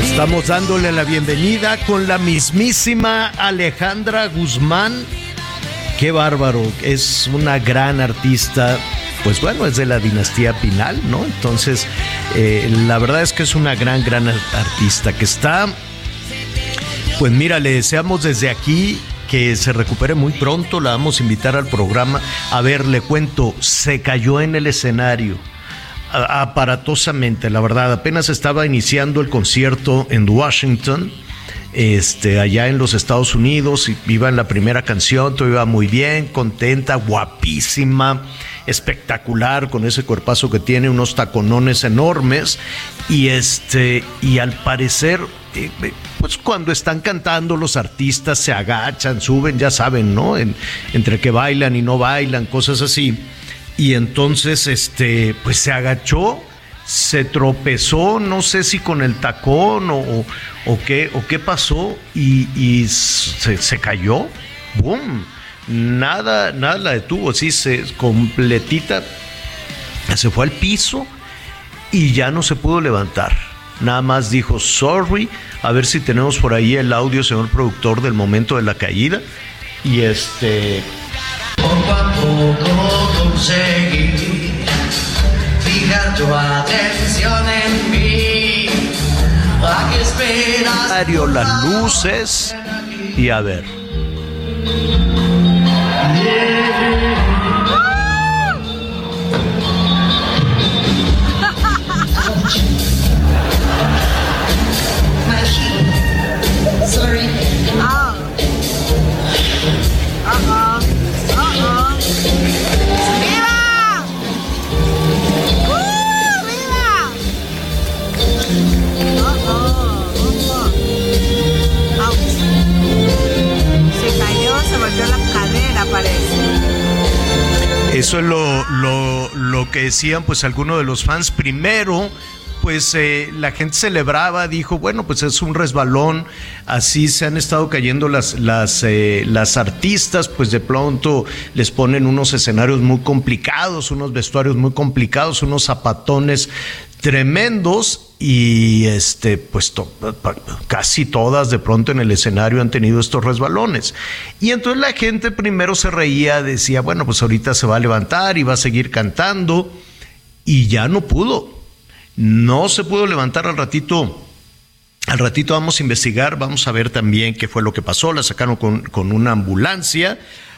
estamos dándole la bienvenida con la mismísima Alejandra Guzmán. Qué bárbaro, es una gran artista. Pues bueno, es de la dinastía Pinal, ¿no? Entonces, eh, la verdad es que es una gran, gran artista que está pues mira, le deseamos desde aquí que se recupere muy pronto, la vamos a invitar al programa. A ver, le cuento, se cayó en el escenario aparatosamente, la verdad, apenas estaba iniciando el concierto en Washington. Este, allá en los Estados Unidos, iba en la primera canción, todo iba muy bien, contenta, guapísima, espectacular, con ese cuerpazo que tiene, unos taconones enormes, y este, y al parecer, eh, eh, pues cuando están cantando los artistas se agachan, suben, ya saben, ¿no? En- entre que bailan y no bailan, cosas así. Y entonces, este, pues se agachó, se tropezó, no sé si con el tacón o, o- qué, o qué pasó, y, se, se cayó. ¡Bum! Nada, nada la detuvo, sí, se completita, se fue al piso y ya no se pudo levantar. Nada más dijo sorry, a ver si tenemos por ahí el audio, señor productor, del momento de la caída. Y este, Poco a conseguí fijar tu atención en mí. ¿A qué esperas? Mario, las luces y a ver. Sorry. Eso es lo, lo, lo que decían pues algunos de los fans. Primero, pues eh, la gente celebraba, dijo, bueno, pues es un resbalón, así se han estado cayendo las, las, eh, las artistas, pues de pronto les ponen unos escenarios muy complicados, unos vestuarios muy complicados, unos zapatones tremendos y este pues to- pa- casi todas de pronto en el escenario han tenido estos resbalones y entonces la gente primero se reía decía bueno pues ahorita se va a levantar y va a seguir cantando y ya no pudo no se pudo levantar al ratito al ratito vamos a investigar, vamos a ver también qué fue lo que pasó. La sacaron con, con una ambulancia.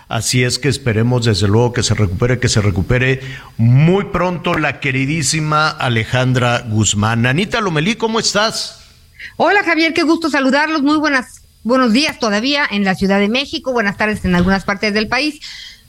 Así es que esperemos desde luego que se recupere, que se recupere muy pronto la queridísima Alejandra Guzmán. Anita Lomelí, ¿cómo estás? Hola Javier, qué gusto saludarlos. Muy buenas, buenos días todavía en la Ciudad de México, buenas tardes en algunas partes del país.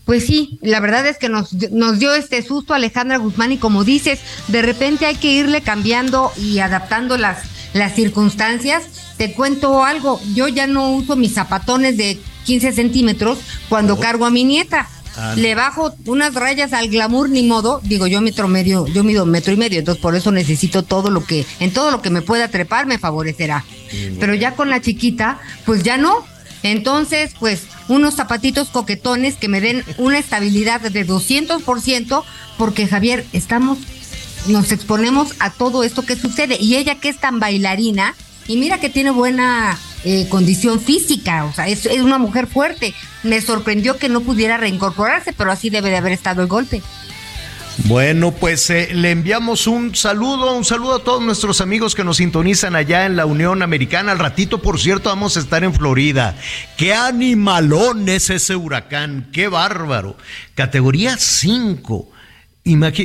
Pues sí, la verdad es que nos, nos dio este susto Alejandra Guzmán y como dices, de repente hay que irle cambiando y adaptando las, las circunstancias. Te cuento algo, yo ya no uso mis zapatones de 15 centímetros cuando Oh. cargo a mi nieta. Ah. Le bajo unas rayas al glamour, ni modo. Digo, yo metro medio, yo mido metro y medio, entonces por eso necesito todo lo que, en todo lo que me pueda trepar me favorecerá. Pero ya con la chiquita, pues ya no. Entonces, pues, unos zapatitos coquetones que me den una estabilidad de 200%, porque Javier, estamos, nos exponemos a todo esto que sucede. Y ella que es tan bailarina, y mira que tiene buena eh, condición física, o sea, es, una mujer fuerte. Me sorprendió que no pudiera reincorporarse, pero así debe de haber estado el golpe. Bueno, pues eh, le enviamos un saludo, un saludo a todos nuestros amigos que nos sintonizan allá en la Unión Americana. Al ratito, por cierto, vamos a estar en Florida. Qué animalón es ese huracán, qué bárbaro. Categoría 5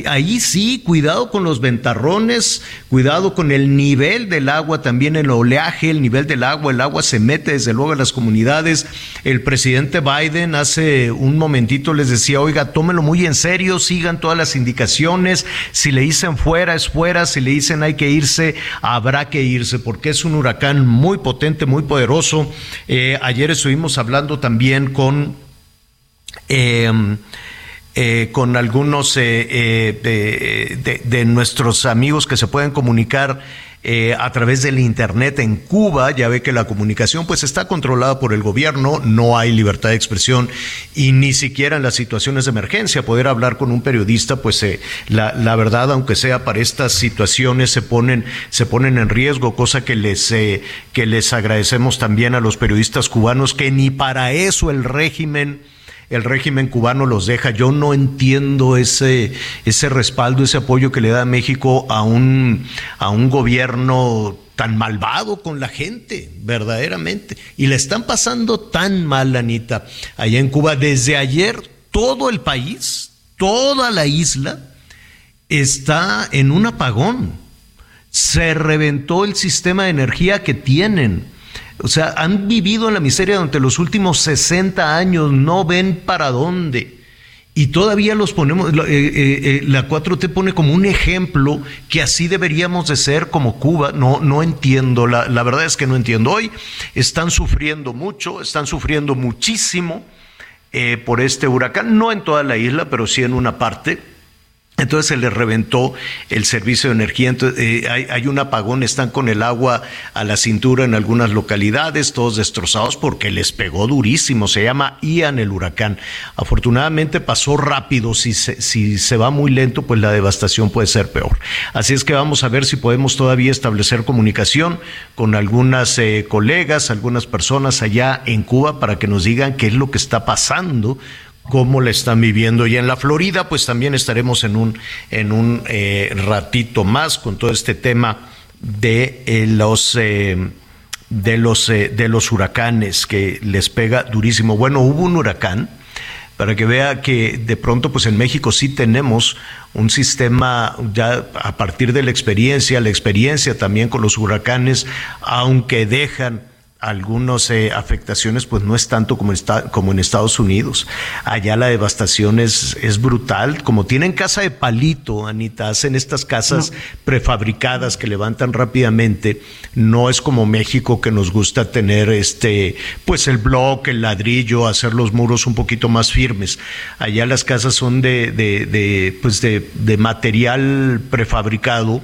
ahí sí, cuidado con los ventarrones, cuidado con el nivel del agua, también el oleaje, el nivel del agua, el agua se mete desde luego a las comunidades. El presidente Biden hace un momentito les decía, oiga, tómelo muy en serio, sigan todas las indicaciones, si le dicen fuera es fuera, si le dicen hay que irse, habrá que irse, porque es un huracán muy potente, muy poderoso. Eh, ayer estuvimos hablando también con... Eh, eh, con algunos eh, eh, de, nuestros amigos que se pueden comunicar a través del internet en Cuba. Ya ve que la comunicación pues está controlada por el gobierno, no hay libertad de expresión y ni siquiera en las situaciones de emergencia poder hablar con un periodista pues la, la, verdad aunque sea para estas situaciones se ponen se ponen en riesgo cosa que les que les agradecemos también a los periodistas cubanos que ni para eso el régimen el régimen cubano los deja. Yo no entiendo ese, ese respaldo, ese apoyo que le da México a un, a un gobierno tan malvado con la gente, verdaderamente. Y le están pasando tan mal, Anita, allá en Cuba. Desde ayer, todo el país, toda la isla, está en un apagón. Se reventó el sistema de energía que tienen o sea, han vivido en la miseria durante los últimos 60 años, no ven para dónde. Y todavía los ponemos, eh, eh, eh, la 4T pone como un ejemplo que así deberíamos de ser como Cuba. No, no entiendo, la, la verdad es que no entiendo. Hoy están sufriendo mucho, están sufriendo muchísimo por este huracán, no en toda la isla, pero sí en una parte entonces se les reventó el servicio de energía, entonces, eh, hay, un apagón, están con el agua a la cintura en algunas localidades, todos destrozados porque les pegó durísimo, se llama Ian el huracán. Afortunadamente pasó rápido, si se, si se va muy lento, pues la devastación puede ser peor. Así es que vamos a ver si podemos todavía establecer comunicación con algunas eh, colegas, algunas personas allá en Cuba para que nos digan qué es lo que está pasando cómo la están viviendo. Y en la Florida, pues también estaremos en un, en un eh, ratito más con todo este tema de eh, los eh, de los de los huracanes que les pega durísimo. Bueno, hubo un huracán para que vea que de pronto pues en México sí tenemos un sistema ya a partir de la experiencia, la experiencia también con los huracanes, aunque dejan algunas eh, afectaciones, pues no es tanto como, está, como en Estados Unidos. Allá la devastación es, es brutal. Como tienen casa de palito, Anita, hacen estas casas prefabricadas que levantan rápidamente. No es como México que nos gusta tener este, pues el bloque, el ladrillo, hacer los muros un poquito más firmes. Allá las casas son de, de, de pues de, de material prefabricado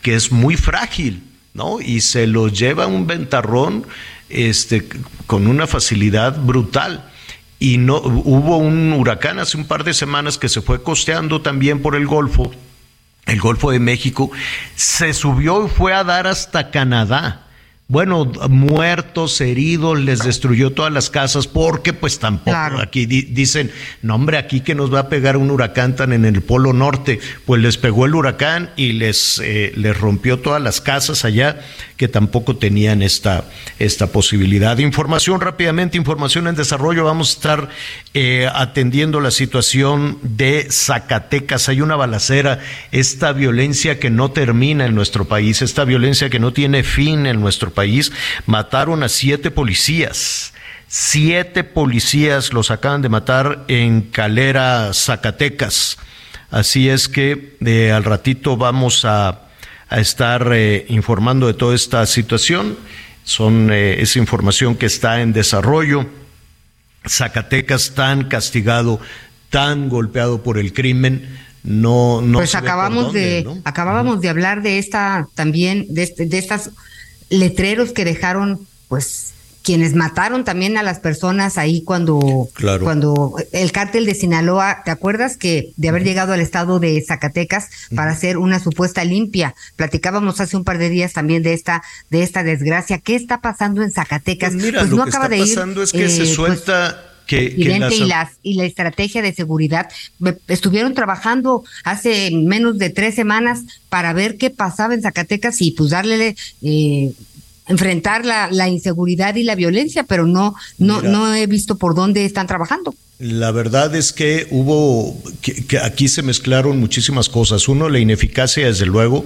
que es muy frágil. ¿no? Y se lo lleva un ventarrón este, con una facilidad brutal. Y no, hubo un huracán hace un par de semanas que se fue costeando también por el Golfo, el Golfo de México, se subió y fue a dar hasta Canadá. Bueno, muertos, heridos, les destruyó todas las casas, porque pues tampoco aquí dicen, no hombre, aquí que nos va a pegar un huracán tan en el Polo Norte, pues les pegó el huracán y les, eh, les rompió todas las casas allá que tampoco tenían esta, esta posibilidad. Información rápidamente, información en desarrollo, vamos a estar eh, atendiendo la situación de Zacatecas. Hay una balacera, esta violencia que no termina en nuestro país, esta violencia que no tiene fin en nuestro país, mataron a siete policías. Siete policías los acaban de matar en Calera, Zacatecas. Así es que de al ratito vamos a, estar eh, informando de toda esta situación. Son eh, esa información que está en desarrollo. Zacatecas tan castigado, tan golpeado por el crimen, no, no pues acabamos de acabábamos de hablar de esta también de, este, de estas letreros que dejaron, pues, quienes mataron también a las personas ahí cuando, cuando el cártel de Sinaloa, ¿te acuerdas que de haber llegado al estado de Zacatecas para hacer una supuesta limpia? Platicábamos hace un par de días también de esta, de esta desgracia. ¿Qué está pasando en Zacatecas? Pues, mira, pues lo no que acaba está de pasando es que se eh, pues suelta que, presidente y, las, y la estrategia de seguridad estuvieron trabajando hace menos de tres semanas para ver qué pasaba en Zacatecas y pues darle eh, enfrentar la, la, inseguridad y la violencia, pero no, no, no he visto por dónde están trabajando. La verdad es que hubo, que, aquí se mezclaron muchísimas cosas. Uno, la ineficacia, desde luego,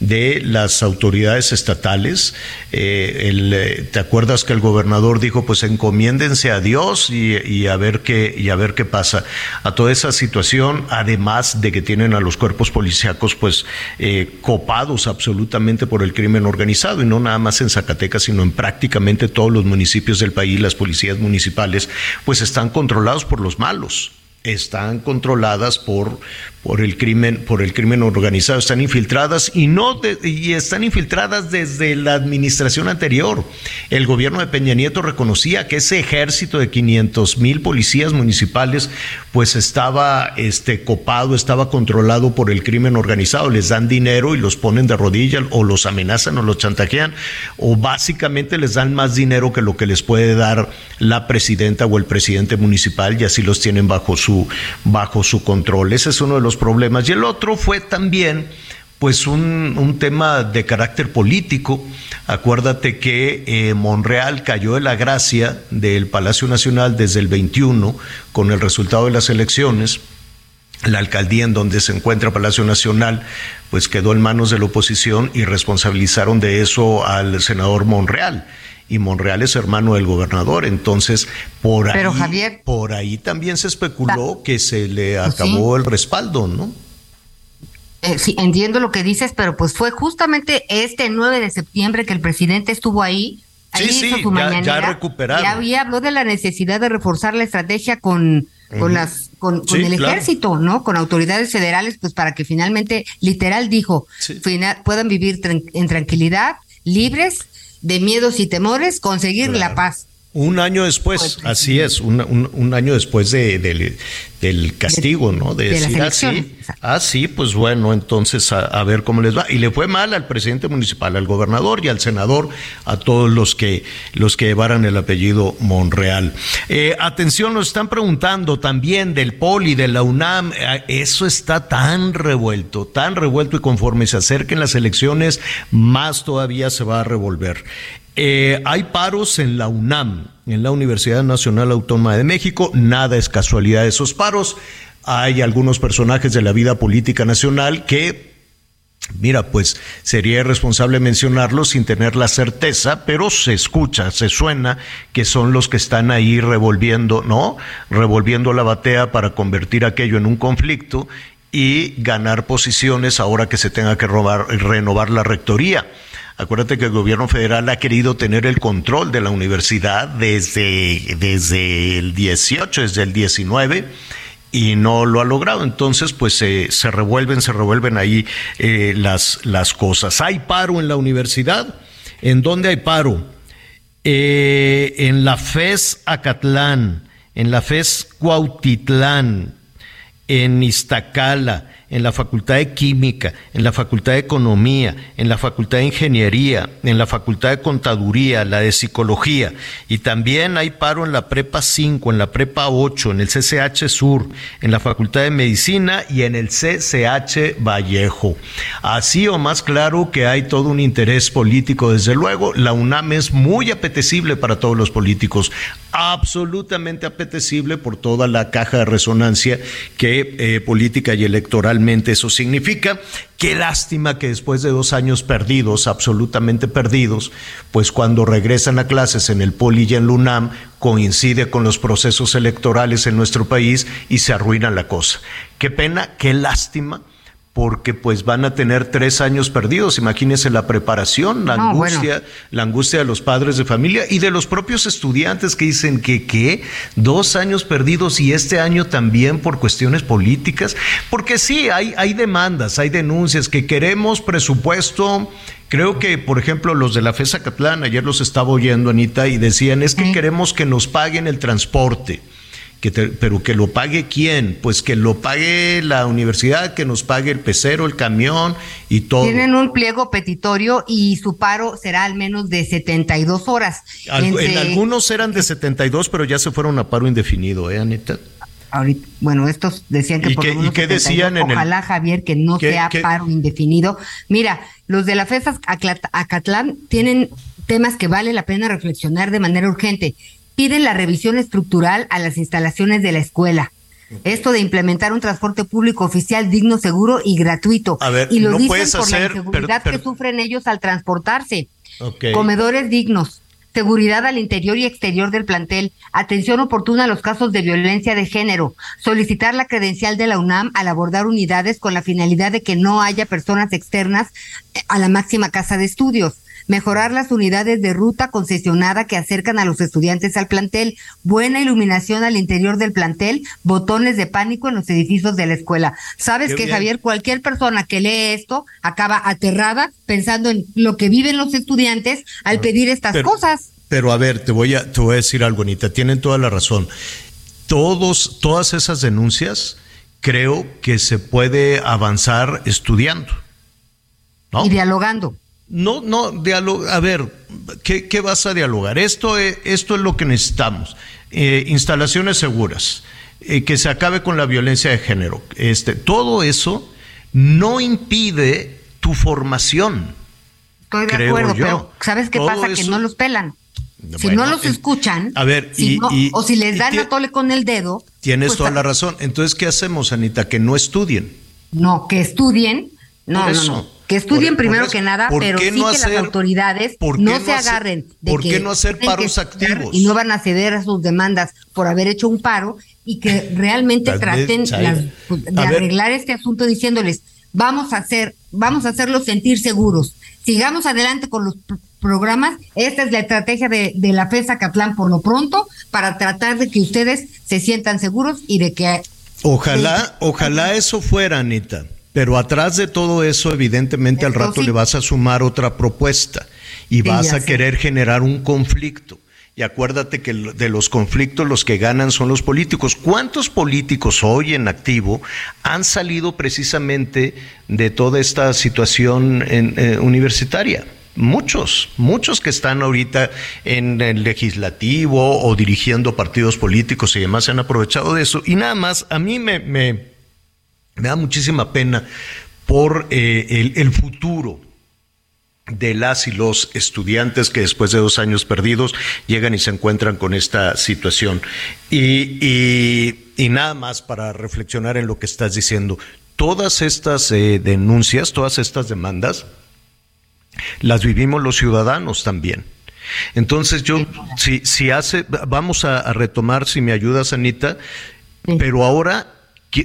de las autoridades estatales. Eh, eh, ¿Te acuerdas que el gobernador dijo, pues encomiéndense a Dios y, a ver qué, y a ver qué pasa? A toda esa situación, además de que tienen a los cuerpos policíacos, pues eh, copados absolutamente por el crimen organizado, y no nada más en Zacatecas, sino en prácticamente todos los municipios del país, las policías municipales, pues están controlados por por los malos, están controladas por, por el crimen, por el crimen organizado, están infiltradas y no y están infiltradas desde la administración anterior. El gobierno de Peña Nieto reconocía que ese ejército de 500 mil policías municipales, pues estaba este copado, estaba controlado por el crimen organizado. Les dan dinero y los ponen de rodillas o los amenazan o los chantajean o básicamente les dan más dinero que lo que les puede dar la presidenta o el presidente municipal y así los tienen bajo su bajo su control. Ese es uno de los problemas. Y el otro fue también pues un, tema de carácter político. Acuérdate que eh, Monreal cayó de la gracia del Palacio Nacional desde el 21 con el resultado de las elecciones. La alcaldía en donde se encuentra Palacio Nacional, pues quedó en manos de la oposición y responsabilizaron de eso al senador Monreal y Monreal es hermano del gobernador, entonces por ahí, por ahí también se especuló que se le pues acabó el respaldo, ¿no? Eh, sí, entiendo lo que dices, pero pues fue justamente este 9 de septiembre que el presidente estuvo ahí. Ahí sí, hizo sí, su ya, ya recuperado. Ya había habló de la necesidad de reforzar la estrategia con, con las con, el ejército, ¿no? Con autoridades federales, pues para que finalmente, literal dijo, puedan vivir en tranquilidad, libres de miedos y temores, conseguir la paz. Un año después, pues, así es, un, un, año después de, del castigo, ¿no? De, decir así. Ah, sí, pues bueno, entonces a, ver cómo les va. Y le fue mal al presidente municipal, al gobernador y al senador, a todos los que, los que llevaran el apellido Monreal. Eh, atención, nos están preguntando también del Poli, de la UNAM. Eh, eso está tan revuelto, tan revuelto y conforme se acerquen las elecciones, más todavía se va a revolver. Eh, hay paros en la UNAM, en la Universidad Nacional Autónoma de México. Nada es casualidad de esos paros. Hay algunos personajes de la vida política nacional que Mira, pues sería irresponsable mencionarlos sin tener la certeza, pero se escucha, se suena que son los que están ahí revolviendo, ¿no? Revolviendo la batea para convertir aquello en un conflicto y ganar posiciones ahora que se tenga que robar, renovar la rectoría. Acuérdate que el gobierno federal ha querido tener el control de la universidad desde, desde el 18, desde el 19 y no lo ha logrado. Entonces, pues se revuelven, se revuelven ahí eh, las, las cosas. ¿Hay paro en la universidad? ¿En dónde hay paro? Eh, en la FES Acatlán, en la FES Cuautitlán, en Iztacala, en la Facultad de Química, en la Facultad de Economía, en la Facultad de Ingeniería, en la Facultad de Contaduría, la de Psicología, y también hay paro en la Prepa 5, en la Prepa 8, en el CCH Sur, en la Facultad de Medicina y en el CCH Vallejo. Así o más claro que hay todo un interés político, desde luego, la UNAM es muy apetecible para todos los políticos, absolutamente apetecible por toda la caja de resonancia que eh, política y electoral eso significa. Qué lástima que después de dos años perdidos, absolutamente perdidos, pues cuando regresan a clases en el Poli y en Lunam, coincide con los procesos electorales en nuestro país y se arruina la cosa. Qué pena, qué lástima porque pues van a tener tres años perdidos. Imagínense la preparación, la angustia, la angustia de los padres de familia y de los propios estudiantes que dicen que qué, dos años perdidos y este año también por cuestiones políticas, porque sí, hay, hay demandas, hay denuncias que queremos presupuesto. Creo que, por ejemplo, los de la FESA Catlán, ayer los estaba oyendo, Anita, y decían, es que queremos que nos paguen el transporte Que te- pero que lo pague quién? Pues que lo pague la universidad, que nos pague el pecero, el camión y todo. Tienen un pliego petitorio y su paro será al menos de 72 horas. Al- Entre- En algunos eran de 72, pero ya se fueron a paro indefinido, ¿eh, Anita? ahorita, bueno, estos decían que ¿Y por qué- lo menos y qué 72. decían en el- Ojalá, Javier, que no ¿Qué- sea qué- paro indefinido. Mira, los de la FESA Acatlán tienen temas que vale la pena reflexionar de manera urgente. Piden la revisión estructural a las instalaciones de la escuela. Esto de implementar un transporte público oficial digno, seguro y gratuito. A ver, y lo no dicen puedes por hacer- la inseguridad que sufren ellos al transportarse. Comedores dignos, seguridad al interior y exterior del plantel, atención oportuna a los casos de violencia de género, solicitar la credencial de la UNAM al abordar unidades con la finalidad de que no haya personas externas eh, a la máxima casa de estudios. Mejorar las unidades de ruta concesionada que acercan a los estudiantes al plantel, buena iluminación al interior del plantel, botones de pánico en los edificios de la escuela. ¿Sabes Qué que bien. Javier? Cualquier persona que lee esto acaba aterrada pensando en lo que viven los estudiantes al pedir estas Pero- cosas. Pero a ver, te voy a, te voy a decir algo, Anita. Tienen toda la razón. Todos, todas esas denuncias creo que se puede avanzar estudiando. ¿no? Y dialogando. No, no, a ver, ¿qué, qué vas a dialogar? Esto es, esto es lo que necesitamos. Eh, instalaciones seguras, eh, que se acabe con la violencia de género. Este, todo eso no impide tu formación. Estoy de acuerdo, yo. pero ¿sabes qué Todo pasa? Que no los pelan. Si no los escuchan, a ver, si y- no- y- o si les dan tie- a tole con el dedo, Tienes pues, toda la razón. Entonces, ¿qué hacemos, Anita? Que no estudien. no, que estudien, no, no, no, que estudien Por- por primero eso. que nada, ¿Por pero sí no que las autoridades no se hacer- agarren de por que qué no hacer que paros activos? y no van a ceder a sus demandas por haber hecho un paro y que realmente traten las- de ver. arreglar este asunto diciéndoles vamos a hacer, vamos a hacerlos sentir seguros. Sigamos adelante con los pr- programas. Esta es la estrategia de, de la FESA Catlán por lo pronto para tratar de que ustedes se sientan seguros y de que Ojalá, ojalá eso fuera, Anita. Pero atrás de todo eso, evidentemente, al rato le vas a sumar otra propuesta y vas a querer generar un conflicto. Y acuérdate que de los conflictos los que ganan son los políticos. ¿Cuántos políticos hoy en activo han salido precisamente de toda esta situación en- eh, universitaria? Muchos, muchos que están ahorita en el legislativo o dirigiendo partidos políticos y demás se han aprovechado de eso. Y nada más, a mí me, me, me da muchísima pena por eh, el, el futuro de las y los estudiantes que después de dos años perdidos llegan y se encuentran con esta situación. Y, y- y nada más para reflexionar en lo que estás diciendo. Todas estas eh, denuncias, todas estas demandas, las vivimos los ciudadanos también. Entonces yo, si, si hace, vamos a, a retomar, si me ayudas, Anita, pero ahora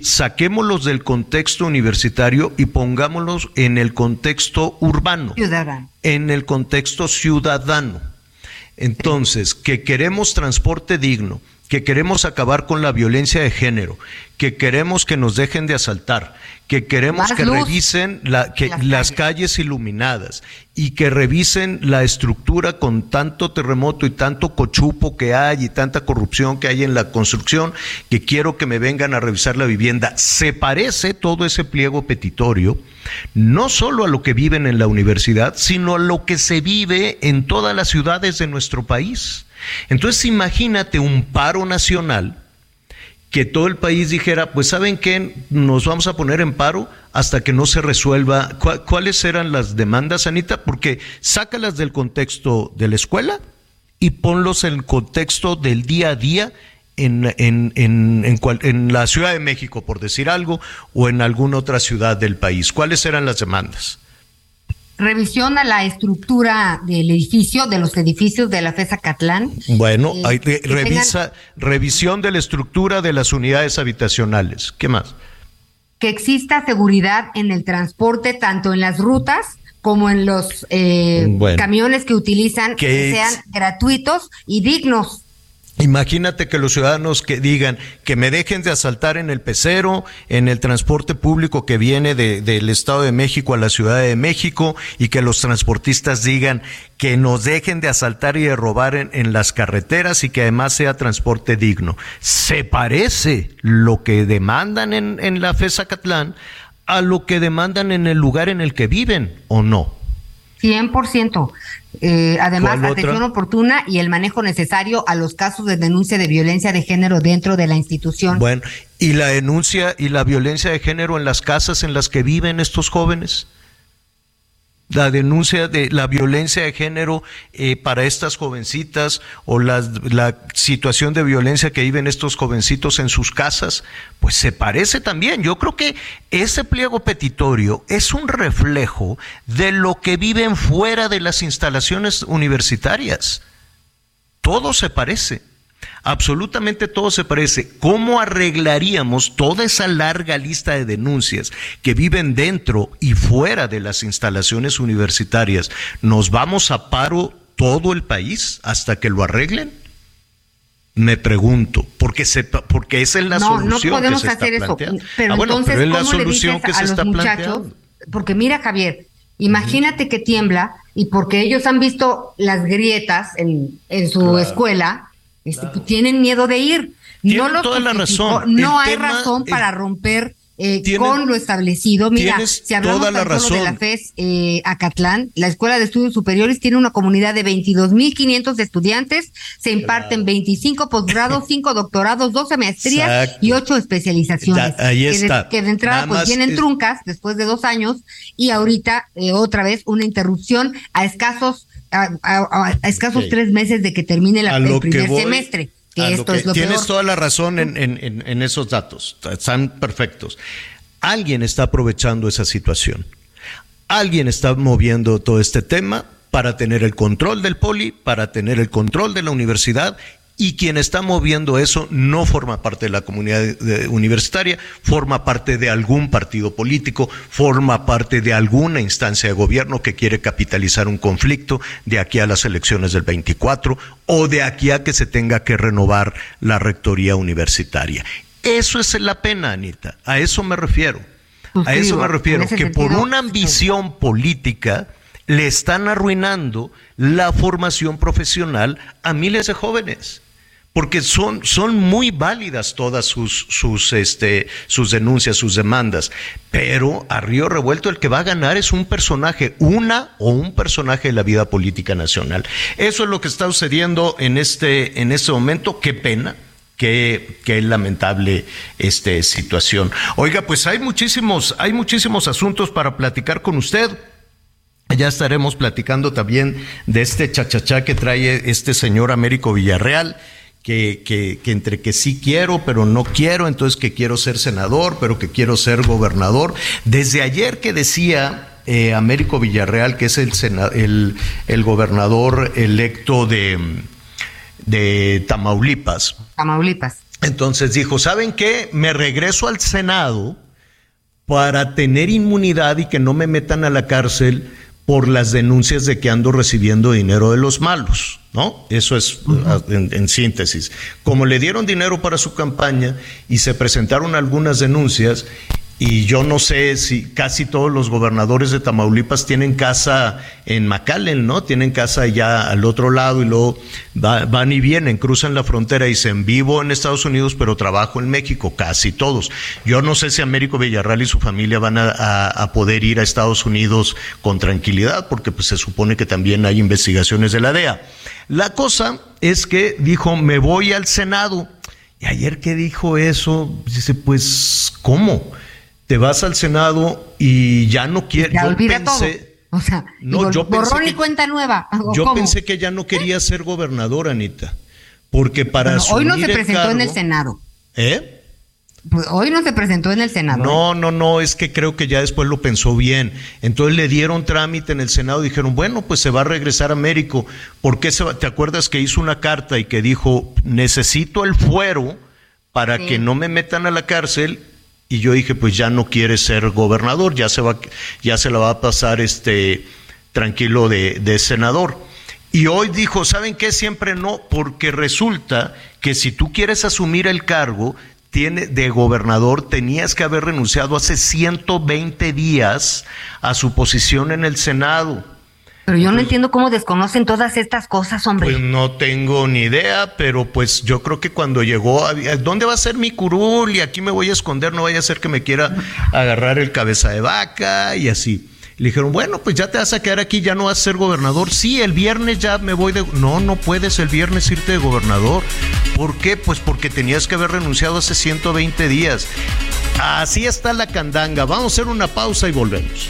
saquémoslos del contexto universitario y pongámoslos en el contexto urbano, ciudadanos. en el contexto ciudadano. Entonces, que queremos transporte digno, que queremos acabar con la violencia de género, que queremos que nos dejen de asaltar, que queremos Más que luz revisen la- que, las las calles. calles iluminadas y que revisen la estructura con tanto terremoto y tanto cochupo que hay y tanta corrupción que hay en la construcción, que quiero que me vengan a revisar la vivienda. Se parece todo ese pliego petitorio no solo a lo que viven en la universidad, sino a lo que se vive en todas las ciudades de nuestro país. Entonces imagínate un paro nacional que todo el país dijera, pues saben qué, nos vamos a poner en paro hasta que no se resuelva. ¿Cuá- ¿Cuáles eran las demandas, Anita? Porque sácalas del contexto de la escuela y ponlos en el contexto del día a día en, en, en, en la Ciudad de México, por decir algo, o en alguna otra ciudad del país. ¿Cuáles eran las demandas? Revisión a la estructura del edificio, de los edificios de la FESA Catlán. Bueno, Eh, hay- que revisa, revisión de la estructura de las unidades habitacionales. ¿Qué más? que exista seguridad en el transporte, tanto en las rutas como en los eh, Bueno. camiones que utilizan, Que sean gratuitos y dignos. Imagínate que los ciudadanos que digan que me dejen de asaltar en el pecero, en el transporte público que viene de- del Estado de México a la Ciudad de México y que los transportistas digan que nos dejen de asaltar y de robar en, en las carreteras y que además sea transporte digno. ¿Se parece lo que demandan en, en la FESA Catlán a lo que demandan en el lugar en el que viven o no? 100%. Eh, además, atención oportuna y el manejo necesario a los casos de denuncia de violencia de género dentro de la institución. Bueno, ¿y la denuncia y la violencia de género en las casas en las que viven estos jóvenes? La denuncia de la violencia de género eh, para estas jovencitas o la situación de violencia que viven estos jovencitos en sus casas, pues se parece también. Yo creo que ese pliego petitorio es un reflejo de lo que viven fuera de las instalaciones universitarias todo se parece. Absolutamente todo se parece. ¿Cómo arreglaríamos toda esa larga lista de denuncias que viven dentro y fuera de las instalaciones universitarias? ¿Nos vamos a paro todo el país hasta que lo arreglen? Me pregunto, porque, se, porque esa es la no, solución. no podemos que se está hacer eso. planteando. Pero Ah, bueno, entonces, pero es la ¿cómo le solución dices que a se los está muchachos? planteando. Porque mira, Javier, imagínate que tiembla y porque ellos han visto las grietas en, en su escuela, este, pues, tienen miedo de ir. Tienen no lo toda la razón. No El hay tema, razón para romper eh, tienen- con lo establecido. Mira, si hablamos toda la tan solo de la. FES eh, Acatlán, la Escuela de Estudios Superiores tiene una comunidad de 22.500 estudiantes, se imparten 25 posgrados, 5 doctorados, 12 maestrías Exacto. y 8 especializaciones. Ya, ahí que de- está. que de entrada Nada pues es- truncas después de dos años y ahorita eh, otra vez una interrupción a escasos a, a- a escasos tres meses de que termine la, el primer voy- semestre. Que a lo esto que- es lo tienes peor. toda la razón en, en- en- en esos datos, están perfectos. Alguien está aprovechando esa situación. Alguien está moviendo todo este tema para tener el control del poli, para tener el control de la universidad. Y quien está moviendo eso no forma parte de la comunidad de- de- universitaria, forma parte de algún partido político, forma parte de alguna instancia de gobierno que quiere capitalizar un conflicto de aquí a las elecciones del 24 o de aquí a que se tenga que renovar la rectoría universitaria. Eso es la pena, Anita. A eso me refiero. A eso Suscribo. me refiero, que por una ambición política le están arruinando la formación profesional a miles de jóvenes. Porque son, son muy válidas todas sus, sus, este, sus denuncias, sus demandas. Pero a Río Revuelto el que va a ganar es un personaje, una o un personaje de la vida política nacional. Eso es lo que está sucediendo en este, en este momento. Qué pena, Qué, qué lamentable este, situación. Oiga, pues hay muchísimos, hay muchísimos asuntos para platicar con usted. Ya estaremos platicando también de este chachachá que trae este señor Américo Villarreal, que, que, que entre que sí quiero, pero no quiero, entonces que quiero ser senador, pero que quiero ser gobernador. Desde ayer que decía eh, Américo Villarreal, que es el, sena- el, el gobernador electo de, de Tamaulipas, Tamaulipas. entonces dijo, ¿saben qué? Me regreso al Senado para tener inmunidad y que no me metan a la cárcel por las denuncias de que ando recibiendo dinero de los malos, ¿no? Eso es uh, en, en síntesis. Como le dieron dinero para su campaña y se presentaron algunas denuncias, y yo no sé si casi todos los gobernadores de Tamaulipas tienen casa en McAllen, ¿no? Tienen casa ya al otro lado y luego va- van y vienen, cruzan la frontera y dicen vivo en Estados Unidos, pero trabajo en México, casi todos. Yo no sé si Américo Villarreal y su familia van a, a- a poder ir a Estados Unidos con tranquilidad, porque pues se supone que también hay investigaciones de la DEA. La cosa es que dijo, me voy al Senado. Y ayer que dijo eso, dice, pues, ¿cómo? Te vas al Senado y ya no quieres. Ya Yo olvida pensé- todo. O sea, No, digo, yo pensé borrón que- y cuenta nueva. ¿O Yo cómo? pensé que ya no quería ser gobernador, Anita. Porque para Bueno, hoy no se presentó en el Senado. ¿Eh? Pues hoy no se presentó en el Senado. No, no, no, es que creo que ya después lo pensó bien. Entonces le dieron trámite en el Senado y dijeron, bueno, pues se va a regresar a Américo. ¿Por qué se va? ¿Te acuerdas que hizo una carta y que dijo, necesito el fuero para Sí. que no me metan a la cárcel? Y yo dije, pues ya no quiere ser gobernador, ya se va, ya se la va a pasar este tranquilo de, senador. Y hoy dijo, ¿saben qué? Siempre no, porque resulta que si tú quieres asumir el cargo tiene, de gobernador, tenías que haber renunciado hace 120 días a su posición en el Senado. Pero yo no entiendo cómo desconocen todas estas cosas, hombre. Pues no tengo ni idea, pero pues yo creo que cuando llegó, ¿dónde va a ser mi curul? Y aquí me voy a esconder, no vaya a ser que me quiera agarrar el cabeza de vaca y así. Le dijeron, bueno, pues ya te vas a quedar aquí, ya no vas a ser gobernador. Sí, el viernes ya me voy de... No, no puedes el viernes irte de gobernador. ¿Por qué? Pues porque tenías que haber renunciado hace 120 días. Así está la candanga. Vamos a hacer una pausa y volvemos.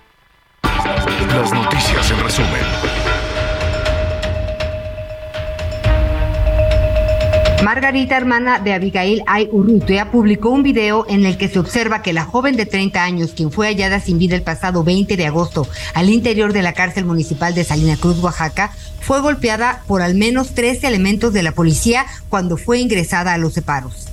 Las noticias en resumen. Margarita, hermana de Abigail Ay Urrutia, publicó un video en el que se observa que la joven de 30 años, quien fue hallada sin vida el pasado 20 de agosto al interior de la cárcel municipal de Salina Cruz, Oaxaca, fue golpeada por al menos 13 elementos de la policía cuando fue ingresada a los separos.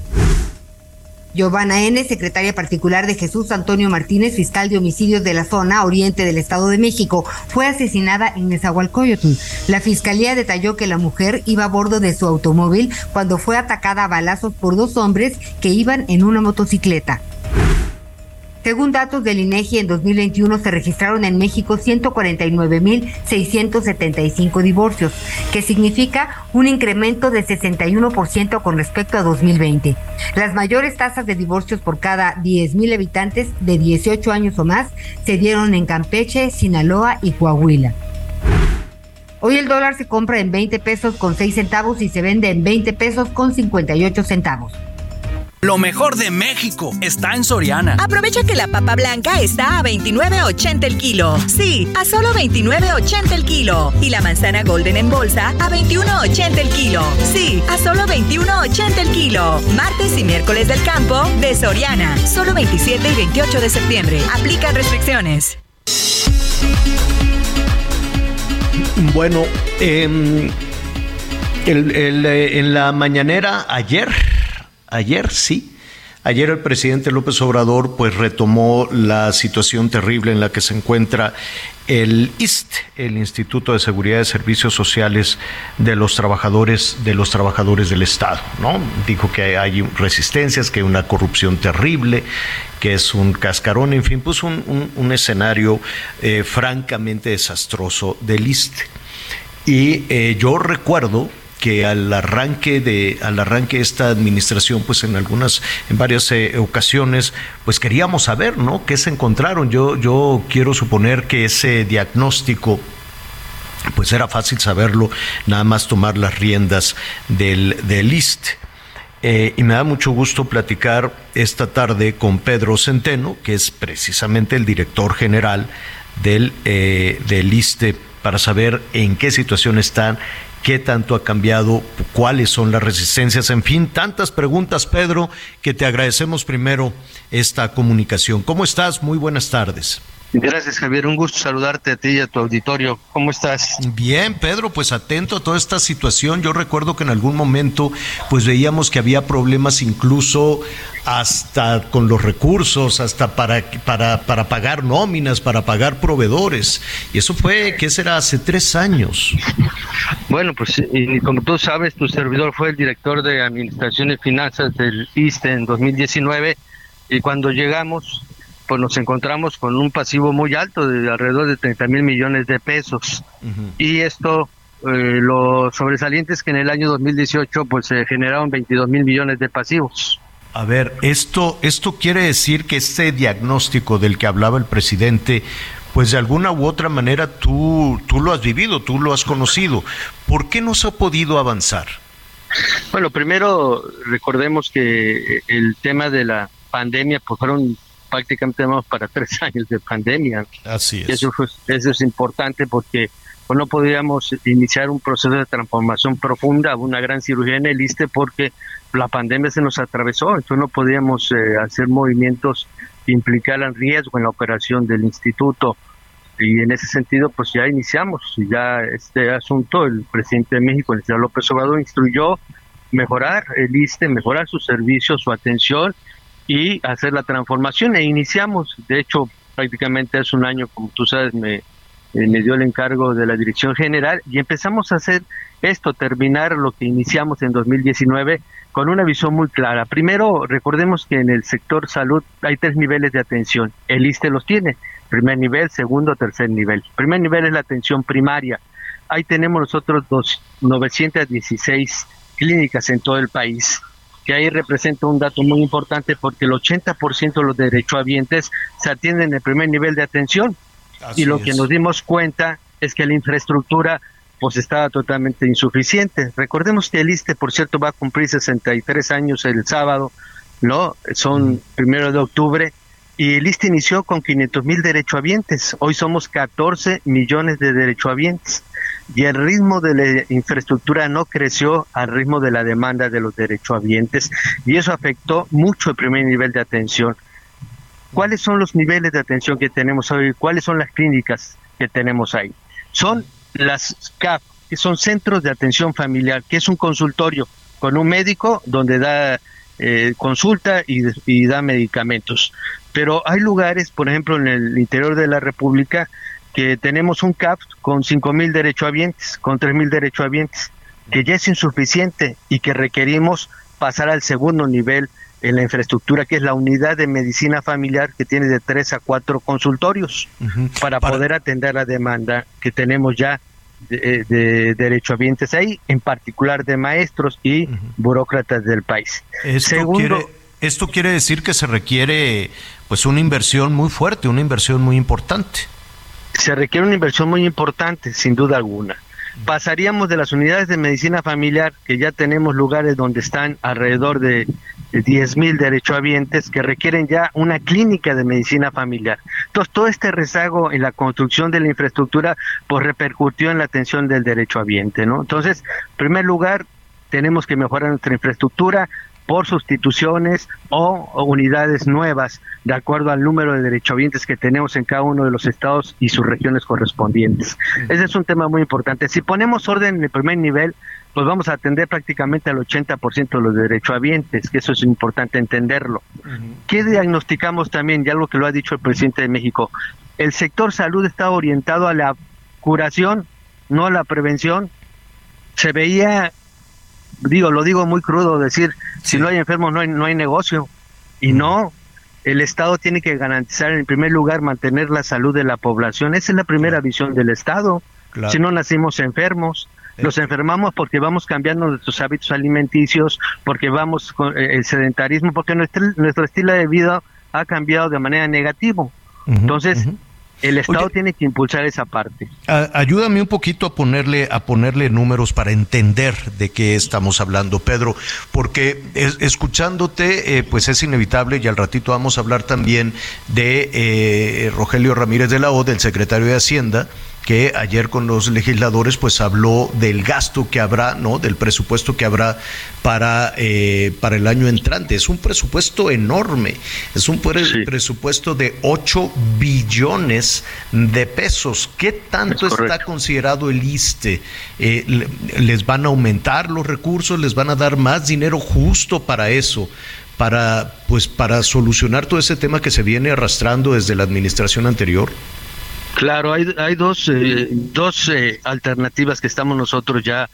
Giovanna N., secretaria particular de Jesús Antonio Martínez, fiscal de homicidios de la zona oriente del Estado de México, fue asesinada en Nezahualcóyotl. La fiscalía detalló que la mujer iba a bordo de su automóvil cuando fue atacada a balazos por dos hombres que iban en una motocicleta. Según datos del INEGI, en 2021 se registraron en México 149.675 divorcios, que significa un incremento de 61% con respecto a 2020. Las mayores tasas de divorcios por cada 10.000 habitantes de 18 años o más se dieron en Campeche, Sinaloa y Coahuila. Hoy el dólar se compra en 20 pesos con 6 centavos y se vende en 20 pesos con 58 centavos. Lo mejor de México está en Soriana. Aprovecha que la papa blanca está a 29.80 el kilo. Sí, a solo 29.80 el kilo. Y la manzana golden en bolsa a 21.80 el kilo. Sí, a solo 21.80 el kilo. Martes y miércoles del campo de Soriana. Solo 27 y 28 de septiembre. Aplica restricciones. Bueno, eh, el, el, eh, en la mañanera ayer ayer sí. Ayer el presidente López Obrador pues retomó la situación terrible en la que se encuentra el IST, el Instituto de Seguridad de Servicios Sociales de los trabajadores de los trabajadores del Estado, ¿no? Dijo que hay resistencias, que hay una corrupción terrible, que es un cascarón, en fin, un, un, un escenario eh, francamente desastroso del IST. Y eh, yo recuerdo que al arranque de al arranque de esta administración pues en algunas en varias eh, ocasiones pues queríamos saber no qué se encontraron yo yo quiero suponer que ese diagnóstico pues era fácil saberlo nada más tomar las riendas del del eh, y me da mucho gusto platicar esta tarde con Pedro Centeno, que es precisamente el director general del, eh, del ISTE, para saber en qué situación están qué tanto ha cambiado, cuáles son las resistencias, en fin, tantas preguntas, Pedro, que te agradecemos primero esta comunicación. ¿Cómo estás? Muy buenas tardes. Gracias, Javier. Un gusto saludarte a ti y a tu auditorio. ¿Cómo estás? Bien, Pedro, pues atento a toda esta situación. Yo recuerdo que en algún momento pues veíamos que había problemas incluso hasta con los recursos, hasta para, para, para pagar nóminas, para pagar proveedores. Y eso fue, ¿qué será? Hace tres años. Bueno, pues y como tú sabes, tu servidor fue el director de Administración y Finanzas del ISTE en 2019 y cuando llegamos pues nos encontramos con un pasivo muy alto de alrededor de 30 mil millones de pesos. Y esto, eh, lo sobresaliente es que en el año 2018 pues se generaron 22 mil millones de pasivos. A ver, esto, esto quiere decir que este diagnóstico del que hablaba el presidente, pues de alguna u otra manera tú, tú lo has vivido, tú lo has conocido. ¿Por qué no se ha podido avanzar? Bueno, primero recordemos que el tema de la pandemia, pues fueron prácticamente vamos para tres años de pandemia. Así es. Eso, eso es importante porque pues, no podíamos iniciar un proceso de transformación profunda, una gran cirugía en el ISTE porque la pandemia se nos atravesó, entonces no podíamos eh, hacer movimientos que implicaran riesgo en la operación del instituto. Y en ese sentido, pues ya iniciamos ya este asunto. El presidente de México, el señor López Obrador, instruyó mejorar el ISTE, mejorar su servicio, su atención y hacer la transformación. E iniciamos, de hecho, prácticamente hace un año, como tú sabes, me, me dio el encargo de la dirección general y empezamos a hacer esto, terminar lo que iniciamos en 2019 con una visión muy clara. Primero, recordemos que en el sector salud hay tres niveles de atención. El ISTE los tiene, primer nivel, segundo, tercer nivel. Primer nivel es la atención primaria. Ahí tenemos nosotros dos, 916 clínicas en todo el país, que ahí representa un dato muy importante porque el 80% de los derechohabientes se atienden en el primer nivel de atención. y lo que nos dimos cuenta es que la infraestructura pues estaba totalmente insuficiente. Recordemos que el ISTE, por cierto, va a cumplir 63 años el sábado, ¿no? Son primero de octubre, y el ISTE inició con 500 mil derechohabientes. Hoy somos 14 millones de derechohabientes. Y el ritmo de la infraestructura no creció al ritmo de la demanda de los derechohabientes. Y eso afectó mucho el primer nivel de atención. ¿Cuáles son los niveles de atención que tenemos hoy? ¿Cuáles son las clínicas que tenemos ahí? Son las CAP, que son centros de atención familiar, que es un consultorio con un médico donde da eh, consulta y, da medicamentos. Pero hay lugares, por ejemplo, en el interior de la República, que tenemos un CAP con cinco mil derechohabientes, con tres mil derechohabientes, que ya es insuficiente y que requerimos pasar al segundo nivel en la infraestructura, que es la unidad de medicina familiar que tiene de tres a cuatro consultorios para, poder atender la demanda que tenemos ya de, de derechohabientes ahí, en particular de maestros y burócratas del país. Esto, Segundo, quiere, esto quiere decir que se requiere pues una inversión muy fuerte, una inversión muy importante. Se requiere una inversión muy importante, sin duda alguna pasaríamos de las unidades de medicina familiar, que ya tenemos lugares donde están alrededor de 10 mil derechohabientes que requieren ya una clínica de medicina familiar. Entonces, todo este rezago en la construcción de la infraestructura, pues repercutió en la atención del derechohabiente, ¿no? Entonces, en primer lugar, tenemos que mejorar nuestra infraestructura por sustituciones o, unidades nuevas, de acuerdo al número de derechohabientes que tenemos en cada uno de los estados y sus regiones correspondientes. Ese es un tema muy importante. Si ponemos orden en el primer nivel, pues vamos a atender prácticamente al 80% de los derechohabientes, que eso es importante entenderlo. ¿Qué diagnosticamos también? Ya algo que lo ha dicho el presidente de México. El sector salud está orientado a la curación, no a la prevención. Se veía, digo, lo digo muy crudo, decir, si no hay enfermos no hay, no hay negocio. Y no, el Estado tiene que garantizar en primer lugar mantener la salud de la población. Esa es la primera visión del Estado. Si no nacimos enfermos, nos enfermamos porque vamos cambiando nuestros hábitos alimenticios, porque vamos con eh, el sedentarismo, porque nuestro, nuestro estilo de vida ha cambiado de manera negativa. Entonces, el Estado tiene que impulsar esa parte. A- ayúdame un poquito a ponerle, a ponerle números para entender de qué estamos hablando, Pedro, porque es- escuchándote, eh, pues es inevitable y al ratito vamos a hablar también de eh, Rogelio Ramírez de la O, del secretario de Hacienda, que ayer con los legisladores pues habló del gasto que habrá, ¿no? Del presupuesto que habrá para, eh, para el año entrante. Es un presupuesto enorme, es un pre- presupuesto de 8 billones de pesos. ¿Qué tanto Es está considerado el ISTE? Eh, le- ¿Les van a aumentar los recursos? ¿Les van a dar más dinero justo para eso? Para, pues, para solucionar todo ese tema que se viene arrastrando desde la administración anterior. Claro, hay, hay dos, eh, dos eh, alternativas que estamos nosotros ya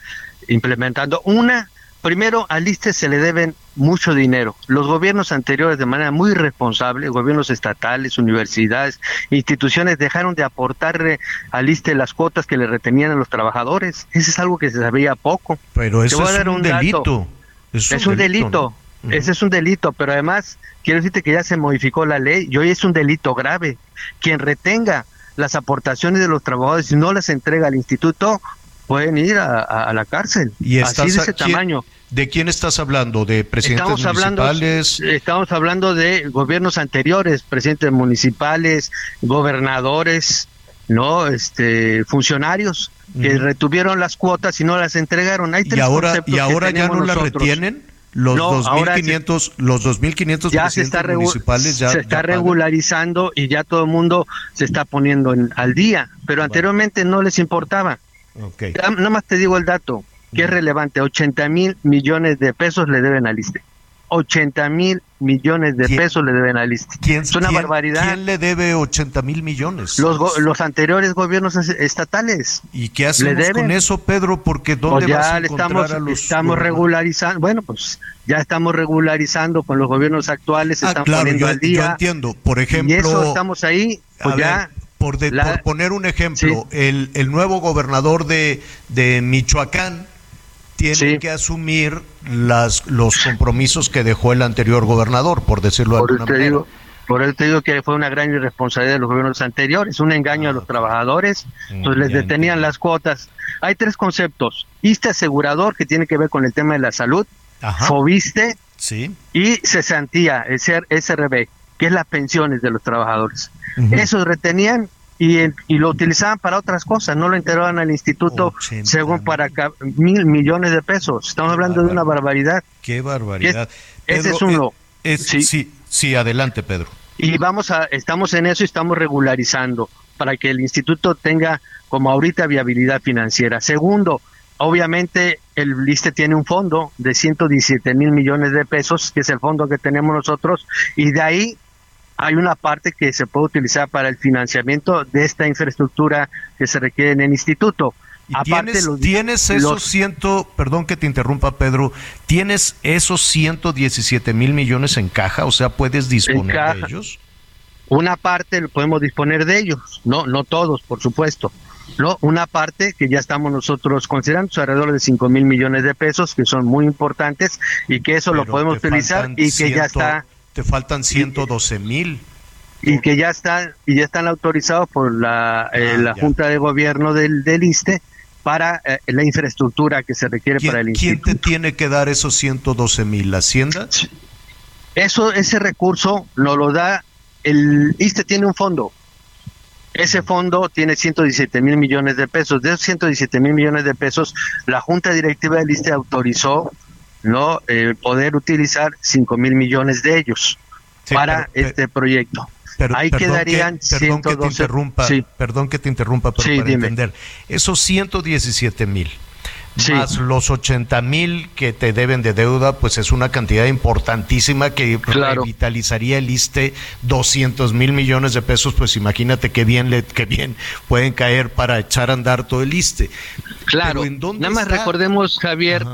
implementando. Una, primero al ISTE se le deben mucho dinero. Los gobiernos anteriores, de manera muy responsable, gobiernos estatales, universidades, instituciones, dejaron de aportarle al ISTE las cuotas que le retenían a los trabajadores. Eso es algo que se sabía poco. Pero eso es un, dato. delito. Es un delito. ¿no? Ese es un delito, pero además quiero decirte que ya se modificó la ley y hoy es un delito grave. Quien retenga las aportaciones de los trabajadores y no las entrega al instituto pueden ir a, a- a la cárcel. Y Así de ese ¿quién- tamaño. ¿De quién estás hablando? ¿De presidentes Estamos hablando, municipales? estamos hablando de gobiernos anteriores, presidentes municipales, gobernadores, no, este, funcionarios que retuvieron las cuotas y no las entregaron. Hay ¿Y tres ahora, y ahora ya tenemos no la nosotros. retienen? Los No, ahora 2.500 los 2.500 ya se presidentes municipales ya, se ya está pagan? regularizando y ya todo el mundo se está poniendo en- al día, pero anteriormente no les importaba. Ok. Ya, Nada más te digo el dato, que es relevante, 80 mil millones de pesos le deben al ISTE. 80 mil millones de ¿Quién- pesos le deben al ISTE. ¿Quién, es una quién- barbaridad. ¿Quién le debe 80 mil millones? Los, go- los anteriores gobiernos es- estatales. ¿Y qué hacemos deben. con eso, Pedro? Porque ¿dónde Pues vas a le encontrar estamos, a los estamos regularizando, bueno, pues ya estamos regularizando con los gobiernos actuales, Ah, están claro, poniendo yo, al día. yo entiendo. Por ejemplo, y eso estamos ahí, pues ya. ver, por, de- la- por poner un ejemplo, el, el nuevo gobernador de, de Michoacán tiene que asumir las, los compromisos que dejó el anterior gobernador, por decirlo de Por alguna manera. digo, por eso te digo que fue una gran irresponsabilidad de los gobiernos anteriores, un engaño a los trabajadores, pues les Ah, detenían las cuotas. Hay tres conceptos: ISTE asegurador, que tiene que ver con el tema de la salud, Ajá. FOBISTE Sí. y cesantía, el SRB, que es las pensiones de los trabajadores. Ujú. Esos retenían y, y lo utilizaban para otras cosas, no lo integraban al instituto según para mil millones de pesos. Estamos hablando de una barbaridad. Qué barbaridad. Ese Pedro, es uno. eh, es- sí. sí, adelante, Pedro. y vamos a estamos en eso y estamos regularizando para que el instituto tenga como ahorita viabilidad financiera. Segundo, obviamente el LISTE tiene un fondo de 117 mil millones de pesos, que es el fondo que tenemos nosotros, y de ahí hay una parte que se puede utilizar para el financiamiento de esta infraestructura que se requiere en el instituto. ¿Y tienes, tienes esos los- ciento, perdón que te interrumpa, Pedro, tienes esos 117 mil millones en caja, o sea, puedes disponer caja. de ellos. Una parte lo podemos disponer de ellos, no, no todos, por supuesto. No, una parte que ya estamos nosotros considerando, es alrededor de 5 mil millones de pesos, que son muy importantes y que eso lo podemos utilizar y que ya está Te faltan 112 mil. y que ya están y ya están autorizados por la, eh, la Junta de Gobierno del, del ISTE para eh, la infraestructura que se requiere para el ¿Quién instituto. te tiene que dar esos 112 mil? ¿La Hacienda? Eso, ese recurso nos lo da el ISTE tiene un fondo. Ese fondo tiene 117 mil millones de pesos. De esos 117 mil millones de pesos, la Junta Directiva del ISTE autorizó no Eh, poder utilizar 5 mil millones de ellos para pero- este proyecto. Pero, Ahí perdón quedarían que, perdón que te 112 interrumpa, Sí. perdón que te interrumpa, pero Sí, para dime. entender. Esos 117 mil más los 80 mil que te deben de deuda, pues es una cantidad importantísima que revitalizaría el ISTE 200 mil millones de pesos, pues imagínate qué bien, le, qué bien pueden caer para echar a andar todo el ISTE. Claro, Pero ¿en dónde nada más está? recordemos, Javier,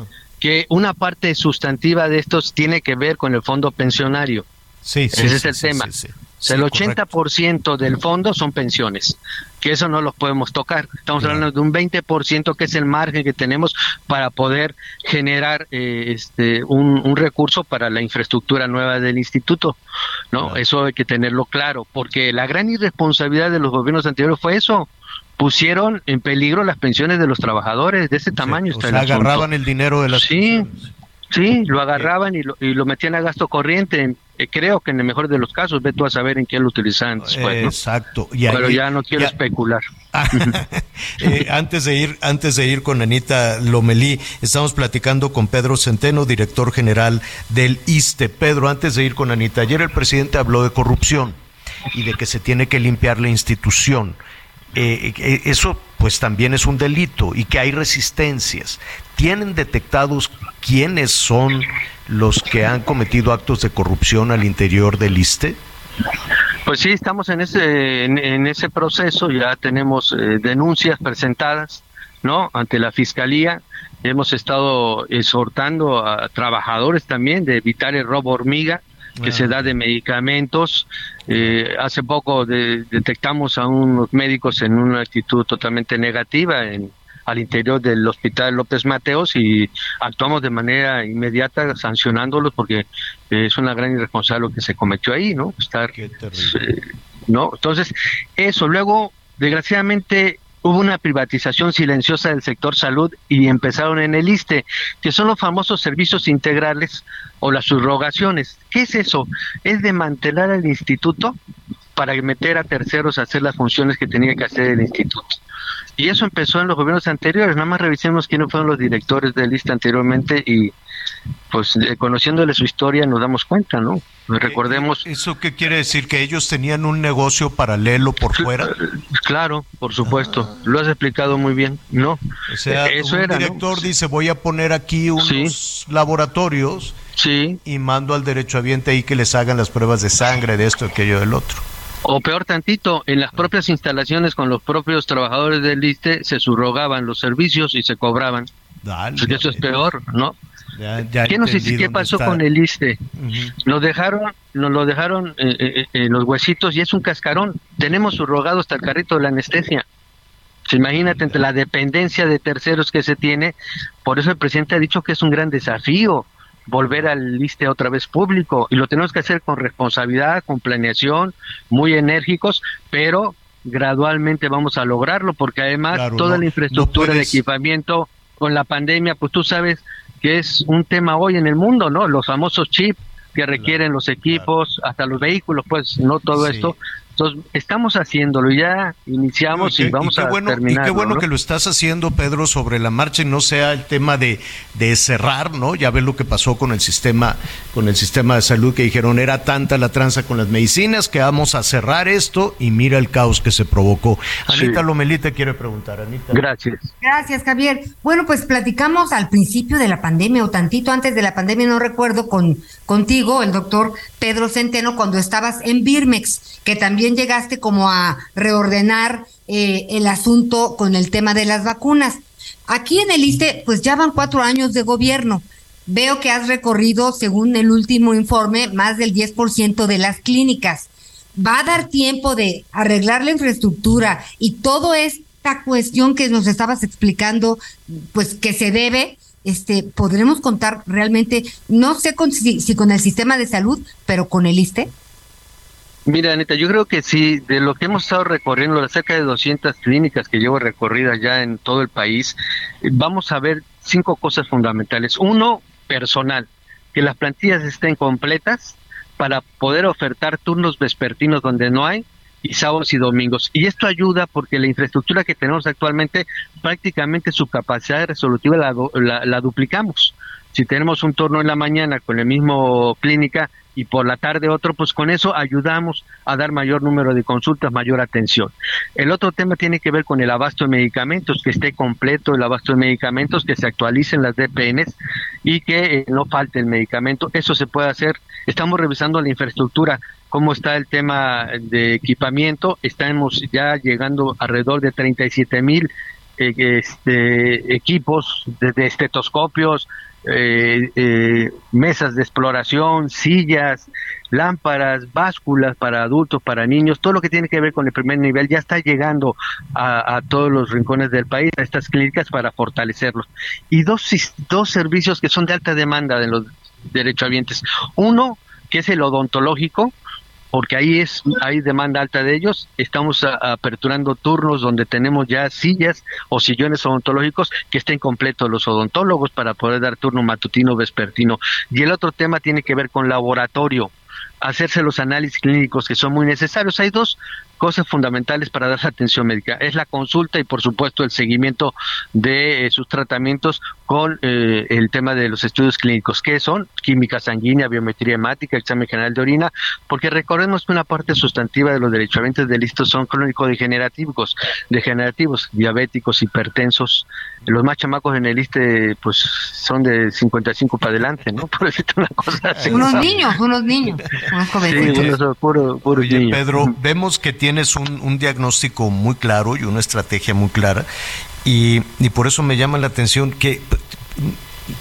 que una parte sustantiva de estos tiene que ver con el fondo pensionario. Sí, sí, Ese es el sí, tema. Sí, sí. O sea, Sí, el correcto. 80% del fondo son pensiones, que eso no los podemos tocar. Estamos hablando de un 20% que es el margen que tenemos para poder generar eh, este un, un recurso para la infraestructura nueva del instituto. ¿no? Eso hay que tenerlo claro, porque la gran irresponsabilidad de los gobiernos anteriores fue eso. Pusieron en peligro las pensiones de los trabajadores de ese tamaño. O el agarraban el dinero de las Sí, sí, lo agarraban y lo, y lo metían a gasto corriente. Eh, creo que en el mejor de los casos, ve tú a saber en qué lo utilizaban después. ¿no? Exacto. Y ahí- Pero ya no quiero ya- especular. Eh, antes de ir, antes de ir con Anita Lomelí, estamos platicando con Pedro Centeno, director general del ISTE. Pedro, antes de ir con Anita, ayer el presidente habló de corrupción y de que se tiene que limpiar la institución. Eh, eh, eso pues también es un delito y que hay resistencias. ¿Tienen detectados quiénes son los que han cometido actos de corrupción al interior del ISTE? Pues sí, estamos en ese, en, en ese proceso, ya tenemos eh, denuncias presentadas, ¿no? Ante la fiscalía hemos estado exhortando a trabajadores también de evitar el robo hormiga que Ah. se da de medicamentos. Eh, hace poco de- detectamos a unos médicos en una actitud totalmente negativa en, al interior del hospital López Mateos y actuamos de manera inmediata sancionándolos porque eh, es una gran irresponsabilidad lo que se cometió ahí, ¿no? Estar, eh, ¿no? Entonces, eso. Luego, desgraciadamente, hubo una privatización silenciosa del sector salud y empezaron en el ISTE, que son los famosos servicios integrales o las subrogaciones. ¿Qué es eso? Es desmantelar el instituto para meter a terceros a hacer las funciones que tenía que hacer el instituto. Y eso empezó en los gobiernos anteriores. Nada más revisemos quiénes fueron los directores del ISTE anteriormente y pues eh, conociéndole su historia nos damos cuenta, ¿no? Recordemos ¿Eso qué quiere decir? ¿Que ellos tenían un negocio paralelo por fuera? Claro, por supuesto. Lo has explicado muy bien. No. O sea, eso un era. ¿no? director dice, voy a poner aquí unos laboratorios y mando al derechohabiente ahí que les hagan las pruebas de sangre, de esto, aquello, del otro. O peor tantito, en las propias instalaciones con los propios trabajadores del ISTE se subrogaban los servicios y se cobraban. Porque eso es peor, ¿no? Ya, ya ¿Qué, nos, entendí ¿qué dónde pasó está. con el ISTE? Nos dejaron, nos lo dejaron eh, eh, eh, los huesitos y es un cascarón. Tenemos subrogado hasta el carrito de la anestesia. Pues imagínate entre la dependencia de terceros que se tiene. Por eso el presidente ha dicho que es un gran desafío volver al ISTE otra vez público y lo tenemos que hacer con responsabilidad, con planeación, muy enérgicos, pero gradualmente vamos a lograrlo porque además Claro, toda no- la infraestructura no de equipamiento con la pandemia, pues tú sabes que es un tema hoy en el mundo, ¿no? Los famosos chips que requieren los equipos, hasta los vehículos, pues no todo Sí. esto. Entonces, estamos haciéndolo, ya iniciamos y, vamos qué a bueno, terminar. Y qué bueno que lo estás haciendo, Pedro, sobre la marcha y no sea el tema de, de cerrar, ¿no? Ya ves lo que pasó con el sistema, con el sistema de salud que dijeron era tanta la tranza con las medicinas que vamos a cerrar esto y mira el caos que se provocó. Anita Lomelí te quiere preguntar, Anita. Gracias. Gracias, Javier. Bueno, pues platicamos al principio de la pandemia o tantito antes de la pandemia, no recuerdo, con contigo, el doctor Pedro Centeno, cuando estabas en Birmex, que también llegaste como a reordenar eh, el asunto con el tema de las vacunas. Aquí en el ISTE, pues ya van cuatro años de gobierno. Veo que has recorrido, según el último informe, más del 10% de las clínicas. ¿Va a dar tiempo de arreglar la infraestructura y todo esta cuestión que nos estabas explicando, pues que se debe? Este, podremos contar realmente, no sé si, si con el sistema de salud, pero con el ISTE. Mira, Anita, yo creo que sí, de lo que hemos estado recorriendo, las cerca de 200 clínicas que llevo recorridas ya en todo el país, vamos a ver cinco cosas fundamentales. Uno, personal, que las plantillas estén completas para poder ofertar turnos vespertinos donde no hay y sábados y domingos. Y esto ayuda porque la infraestructura que tenemos actualmente, prácticamente su capacidad resolutiva la, la- la duplicamos. Si tenemos un turno en la mañana con el mismo clínica y por la tarde otro, pues con eso ayudamos a dar mayor número de consultas, mayor atención. El otro tema tiene que ver con el abasto de medicamentos, que esté completo el abasto de medicamentos, que se actualicen las DPNs y que eh, no falte el medicamento. Eso se puede hacer. Estamos revisando la infraestructura, cómo está el tema de equipamiento. Estamos ya llegando alrededor de 37 mil eh, este, equipos, desde estetoscopios, eh, eh, mesas de exploración, sillas, lámparas, básculas para adultos, para niños, todo lo que tiene que ver con el primer nivel ya está llegando a, todos los rincones del país, a estas clínicas para fortalecerlos. Y dos, dos servicios que son de alta demanda de los derechohabientes. Uno, que es el odontológico, porque ahí es hay demanda alta de ellos. Estamos aperturando turnos donde tenemos ya sillas o sillones odontológicos que estén completos los odontólogos para poder dar turno matutino vespertino. Y el otro tema tiene que ver con laboratorio, hacerse los análisis clínicos que son muy necesarios. Hay dos cosas fundamentales para dar atención médica. Es la consulta y por supuesto el seguimiento de eh, sus tratamientos con eh, el tema de los estudios clínicos, que son química sanguínea, biometría hemática, examen general de orina, porque recordemos que una parte sustantiva de los derechohabientes de listos son crónico-degenerativos, degenerativos, diabéticos, hipertensos. Los más chamacos en el ISTE pues son de 55 para adelante, ¿no? Por decirte una cosa así. Unos niños, unos niños, unos Sí, jovencitos. unos son puro, puros Oye, niños. Pedro, vemos que tienes un, un diagnóstico muy claro y una estrategia muy clara y, y por eso me llama la atención que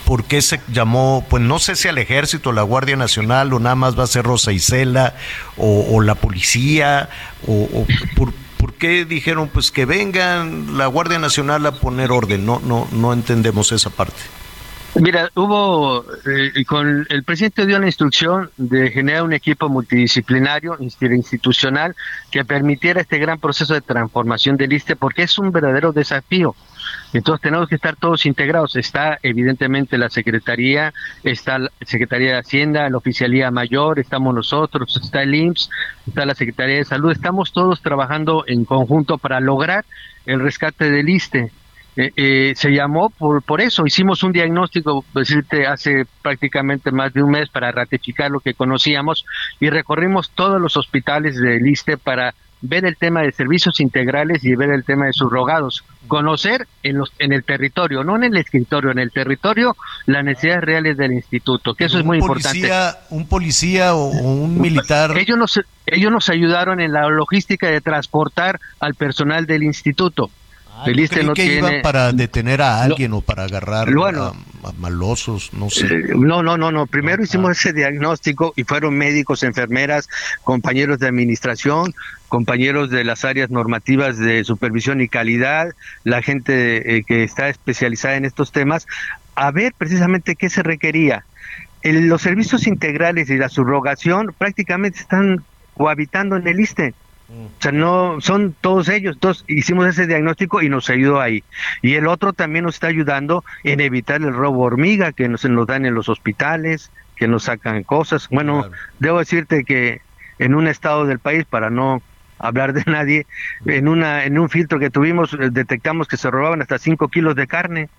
¿Por qué se llamó, pues no sé si al ejército, la Guardia Nacional o nada más va a ser Rosa Isela o, o la policía o, por, por, qué dijeron pues que vengan la Guardia Nacional a poner orden? No, no, no entendemos esa parte. Mira, hubo, eh, con el presidente dio la instrucción de generar un equipo multidisciplinario, institucional, que permitiera este gran proceso de transformación del ISTE, porque es un verdadero desafío. Entonces tenemos que estar todos integrados. Está evidentemente la Secretaría, está la Secretaría de Hacienda, la Oficialía Mayor, estamos nosotros, está el IMSS, está la Secretaría de Salud. Estamos todos trabajando en conjunto para lograr el rescate del ISTE. Eh, eh, se llamó por, por eso, hicimos un diagnóstico, decirte, hace prácticamente más de un mes para ratificar lo que conocíamos y recorrimos todos los hospitales del ISTE para ver el tema de servicios integrales y ver el tema de subrogados, conocer en, los, en el territorio, no en el escritorio, en el territorio las necesidades reales del instituto, que eso es muy policía, importante. Un policía o, o un militar. Ellos nos, ellos nos ayudaron en la logística de transportar al personal del instituto. Ah, el ISTE no que tiene... iban para detener a alguien no, o para agarrar bueno, a, a, malosos, no sé. Eh, no, no, no, no. Primero ah, hicimos ese diagnóstico y fueron médicos, enfermeras, compañeros de administración, compañeros de las áreas normativas de supervisión y calidad, la gente eh, que está especializada en estos temas, a ver precisamente qué se requería. El, los servicios integrales y la subrogación prácticamente están cohabitando en el ISTE. O sea, no, son todos ellos. Entonces, hicimos ese diagnóstico y nos ayudó ahí. Y el otro también nos está ayudando en evitar el robo hormiga que nos, nos dan en los hospitales, que nos sacan cosas. Bueno, claro. debo decirte que en un estado del país, para no hablar de nadie, en, una, en un filtro que tuvimos detectamos que se robaban hasta 5 kilos de carne.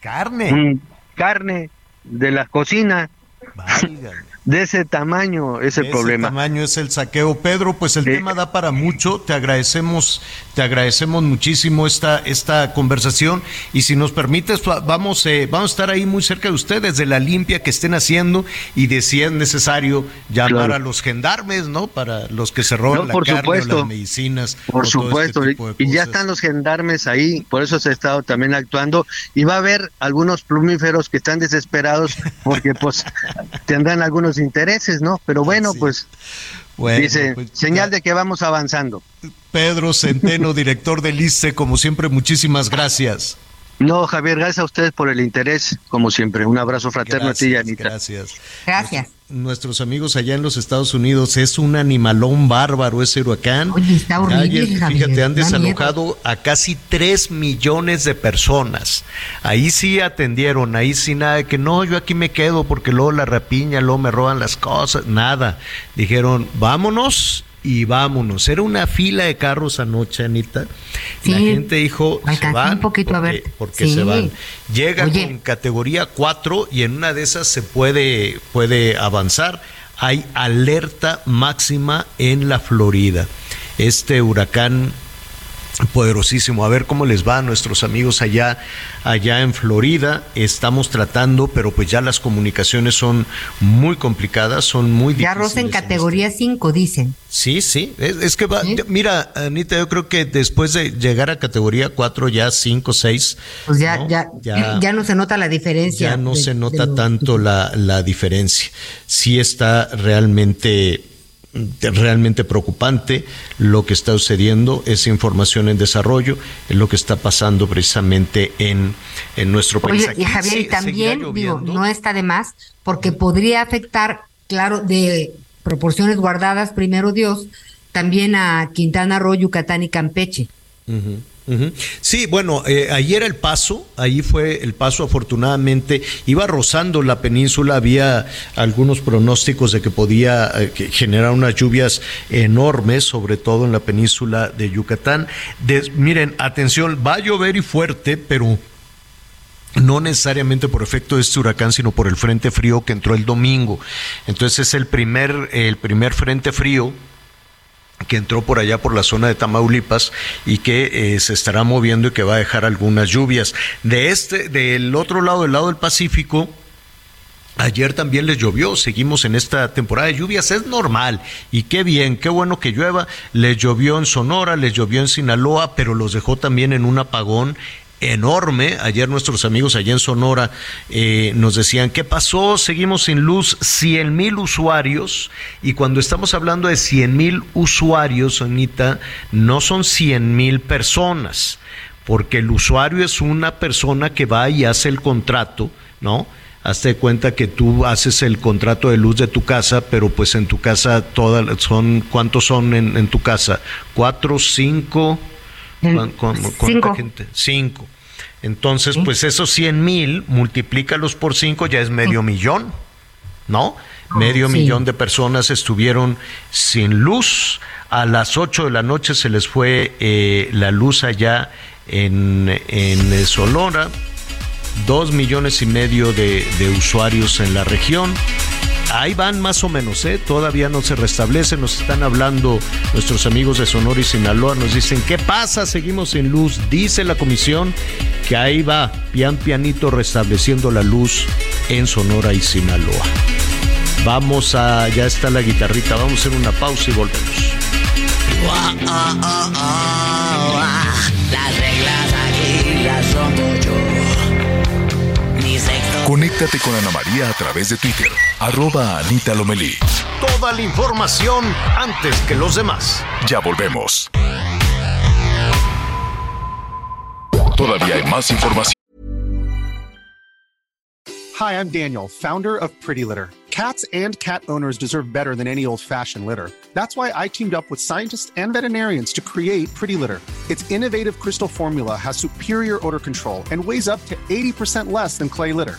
¿Carne? Mm, carne de la cocina. Válgame de ese tamaño es el de problema. Ese tamaño es el saqueo. Pedro, pues el tema da para mucho. Te agradecemos, te agradecemos muchísimo esta, esta conversación. Y si nos permites, va- vamos, eh, vamos a estar ahí muy cerca de ustedes, de la limpia que estén haciendo y de si es necesario llamar Claro. a los gendarmes, ¿no? Para los que se roban No, la por carne o supuesto. las medicinas. Por supuesto, este de y ya están los gendarmes ahí, por eso se ha estado también actuando y va a haber algunos plumíferos que están desesperados porque pues tendrán algunos intereses, ¿no? Pero bueno, pues Bueno, dice, pues, señal de que vamos avanzando. Pedro Centeno, director del ICE, como siempre, muchísimas gracias. No, Javier, gracias a ustedes por el interés, como siempre. Un abrazo fraterno a ti y a Anita. Gracias. Gracias. Nuestros amigos allá en los Estados Unidos es un animalón bárbaro ese huracán. Oye, está horrible, Javier, fíjate, han desalojado a casi 3 millones de personas. Ahí sí atendieron, ahí sí nada de que no, yo aquí me quedo porque luego la rapiña, luego me roban las cosas, nada. Dijeron, vámonos y vámonos. Era una fila de carros anoche, Anita. La Sí. gente dijo, se van un poquito a porque, ver. porque Sí. se van. Llega Oye. con categoría 4 y en una de esas se puede, puede avanzar. Hay alerta máxima en la Florida. Este huracán poderosísimo. A ver cómo les va a nuestros amigos allá, allá en Florida. Estamos tratando, pero pues ya las comunicaciones son muy complicadas, son muy Ya difíciles. roza en en categoría 5, dicen. Sí, sí, es, es que va, mira, Anita, yo creo que después de llegar a categoría 4, ya 5, 6, Pues ya, ¿no? ya, ya, no se nota la diferencia. ya no de- se nota los- tanto la, la diferencia. Sí está realmente realmente preocupante lo que está sucediendo, es información en desarrollo, es lo que está pasando precisamente en, en nuestro país. Oye, y Javier, y también, digo, no está de más, porque podría afectar, claro, de proporciones guardadas, primero Dios, también a Quintana Roo, Yucatán y Campeche. Sí, bueno, eh, ayer el paso, ahí fue el paso afortunadamente, iba rozando la península, había algunos pronósticos de que podía eh, generar unas lluvias enormes, sobre todo en la península de Yucatán. Miren, atención, va a llover y fuerte, pero no necesariamente por efecto de este huracán, sino por el frente frío que entró el domingo. Entonces es el primer, el primer frente frío que entró por allá por la zona de Tamaulipas y que eh, se estará moviendo y que va a dejar algunas lluvias. De este, del otro lado, del lado del Pacífico, Ayer también les llovió, seguimos en esta temporada de lluvias, es normal y qué bien, qué bueno que llueva. Les llovió en Sonora, les llovió en Sinaloa, pero los dejó también en un apagón enorme. Ayer nuestros amigos allá en Sonora eh, nos decían, ¿qué pasó? Seguimos sin luz, 100 mil usuarios. Y cuando estamos hablando de 100 mil usuarios, Anita, no son 100 mil personas, porque el usuario es una persona que va y hace el contrato, ¿no? Hazte cuenta que tú haces el contrato de luz de tu casa, pero pues en tu casa todas son, ¿cuántos son en, tu casa? ¿Cuatro, cinco? ¿Cuánta gente? Cinco. Entonces, pues esos 100 mil, multiplícalos por cinco, ya es medio millón, ¿no? Ah, medio millón de personas estuvieron sin luz. A las 8 de la noche se les fue eh, la luz allá en, en Sonora dos millones y medio de, usuarios en la región. Ahí van más o menos, ¿eh? todavía no se restablece, nos están hablando nuestros amigos de Sonora y Sinaloa, nos dicen, ¿qué pasa? Seguimos sin luz. Dice la comisión que ahí va, pian pianito, restableciendo la luz en Sonora y Sinaloa. Vamos a, ya está la guitarrita, vamos a hacer una pausa y volvemos. Las reglas aquí las rompo yo. Conéctate con Ana María a través de Twitter, arroba Anita Lomelí. Toda la información antes que los demás. Ya volvemos. Todavía hay más información. Hi, I'm Daniel, founder of Pretty Litter. Cats and cat owners deserve better than any old-fashioned litter. That's why I teamed up with scientists and veterinarians to create Pretty Litter. Its innovative crystal formula has superior odor control and weighs up to 80% less than clay litter.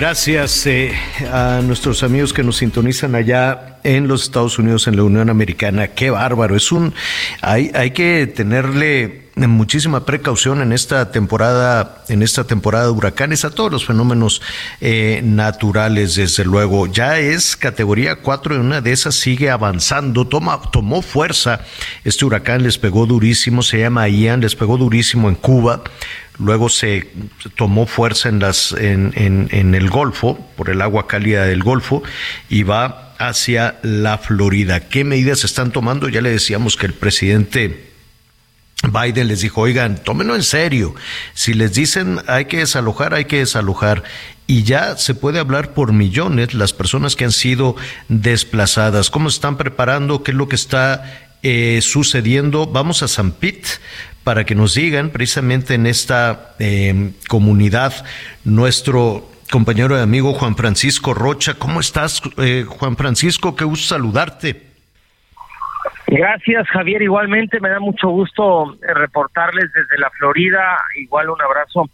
Gracias eh, a nuestros amigos que nos sintonizan allá en los Estados Unidos, en la Unión Americana. Qué bárbaro. Es un, hay, hay que tenerle muchísima precaución en esta temporada, en esta temporada de huracanes, a todos los fenómenos eh, naturales, desde luego. Ya es categoría 4 y una de esas sigue avanzando, toma, tomó fuerza. Este huracán les pegó durísimo, se llama Ian, les pegó durísimo en Cuba luego se tomó fuerza en, las, en, en, el Golfo, por el agua cálida del Golfo, y va hacia la Florida. ¿Qué medidas se están tomando? Ya le decíamos que el presidente Biden les dijo, oigan, tómenlo en serio. Si les dicen hay que desalojar, hay que desalojar. Y ya se puede hablar por millones las personas que han sido desplazadas. ¿Cómo se están preparando? ¿Qué es lo que está eh, sucediendo? Vamos a San Pete para que nos digan precisamente en esta em, comunidad nuestro compañero y amigo Juan Francisco Rocha. ¿Cómo estás, eh, Juan Francisco? Qué gusto saludarte. Gracias, Javier. Igualmente me da mucho gusto eh, reportarles desde la Florida. Igual un abrazo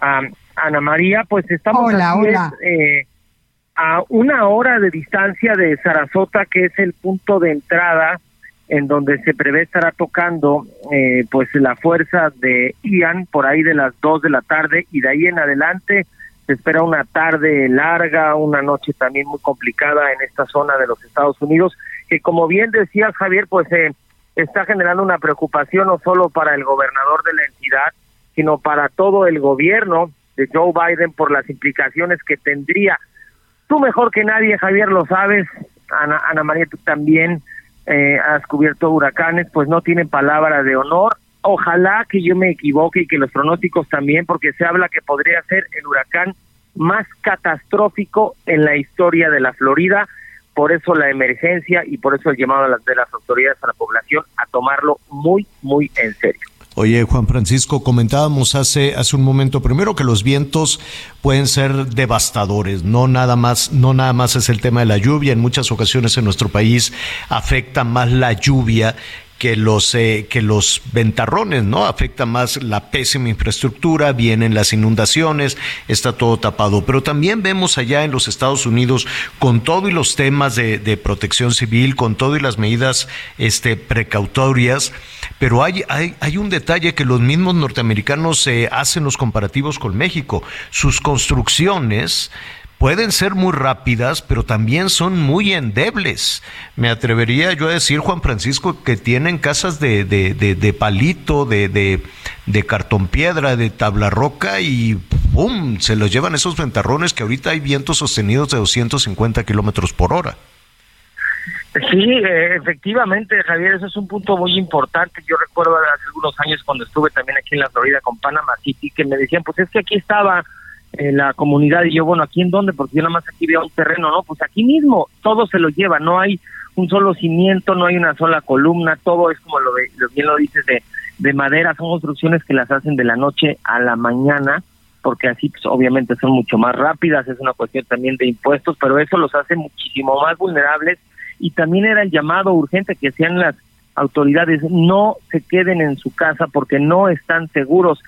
a Ana María. Pues estamos eh, a una hora de distancia de Sarasota, que es el punto de entrada en donde se prevé estará tocando eh, pues la fuerza de Ian por ahí de las dos de la tarde y de ahí en adelante se espera una tarde larga, una noche también muy complicada en esta zona de los Estados Unidos, que como bien decías Javier, pues eh, está generando una preocupación no solo para el gobernador de la entidad, sino para todo el gobierno de Joe Biden por las implicaciones que tendría. Tú mejor que nadie, Javier, lo sabes, Ana, Ana María, tú también, eh, has cubierto huracanes, pues no tienen palabra de honor. Ojalá que yo me equivoque y que los pronósticos también, porque se habla que podría ser el huracán más catastrófico en la historia de la Florida, por eso la emergencia y por eso el llamado de las autoridades a la población a tomarlo muy, muy en serio. Oye, Juan Francisco, comentábamos hace, hace un momento primero que los vientos pueden ser devastadores, no nada más, no nada más es el tema de la lluvia, en muchas ocasiones en nuestro país afecta más la lluvia que los, eh, que los ventarrones, ¿no? Afecta más la pésima infraestructura, vienen las inundaciones, está todo tapado. Pero también vemos allá en los Estados Unidos, con todo y los temas de, de protección civil, con todo y las medidas este, precautorias, pero hay, hay, hay un detalle que los mismos norteamericanos eh, hacen los comparativos con México. Sus construcciones pueden ser muy rápidas, pero también son muy endebles. Me atrevería yo a decir, Juan Francisco, que tienen casas de, de, de, palito, de, de, de cartón piedra, de tabla roca y ¡pum! Se los llevan esos ventarrones que ahorita hay vientos sostenidos de 250 kilómetros por hora. Sí, eh, efectivamente, Javier, eso es un punto muy importante. Yo recuerdo hace algunos años cuando estuve también aquí en la Florida con Panama City, que me decían, pues es que aquí estaba en la comunidad y yo, bueno, ¿aquí en dónde? Porque yo nada más aquí veo un terreno, ¿no? Pues aquí mismo todo se lo lleva, no hay un solo cimiento, no hay una sola columna, todo es como lo, de, lo bien lo dices de, de madera, son construcciones que las hacen de la noche a la mañana, porque así pues, obviamente son mucho más rápidas, es una cuestión también de impuestos, pero eso los hace muchísimo más vulnerables y también era el llamado urgente que hacían las autoridades, no se queden en su casa porque no están seguros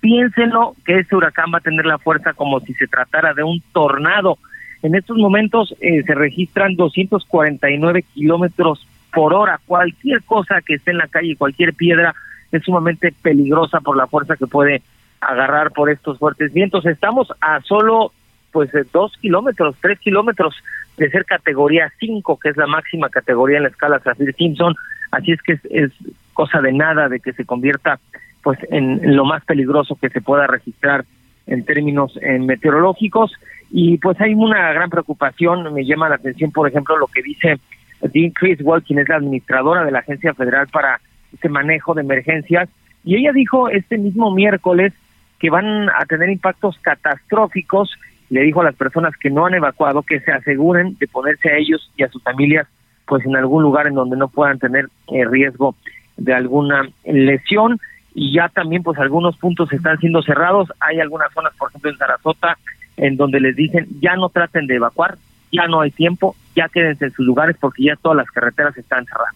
piénsenlo que este huracán va a tener la fuerza como si se tratara de un tornado. En estos momentos eh, se registran 249 kilómetros por hora. Cualquier cosa que esté en la calle, cualquier piedra, es sumamente peligrosa por la fuerza que puede agarrar por estos fuertes vientos. Estamos a solo pues dos kilómetros, tres kilómetros de ser categoría 5, que es la máxima categoría en la escala Saffir Simpson. Así es que es, es cosa de nada de que se convierta pues en, lo más peligroso que se pueda registrar en términos meteorológicos. Y pues hay una gran preocupación, me llama la atención por ejemplo lo que dice Dean Criswell, quien es la administradora de la Agencia Federal para este manejo de emergencias, y ella dijo este mismo miércoles que van a tener impactos catastróficos, le dijo a las personas que no han evacuado que se aseguren de ponerse a ellos y a sus familias pues en algún lugar en donde no puedan tener eh, riesgo de alguna lesión y ya también pues algunos puntos están siendo cerrados. Hay algunas zonas, por ejemplo en Sarasota, en donde les dicen ya no traten de evacuar, ya no hay tiempo, ya quédense en sus lugares porque ya todas las carreteras están cerradas.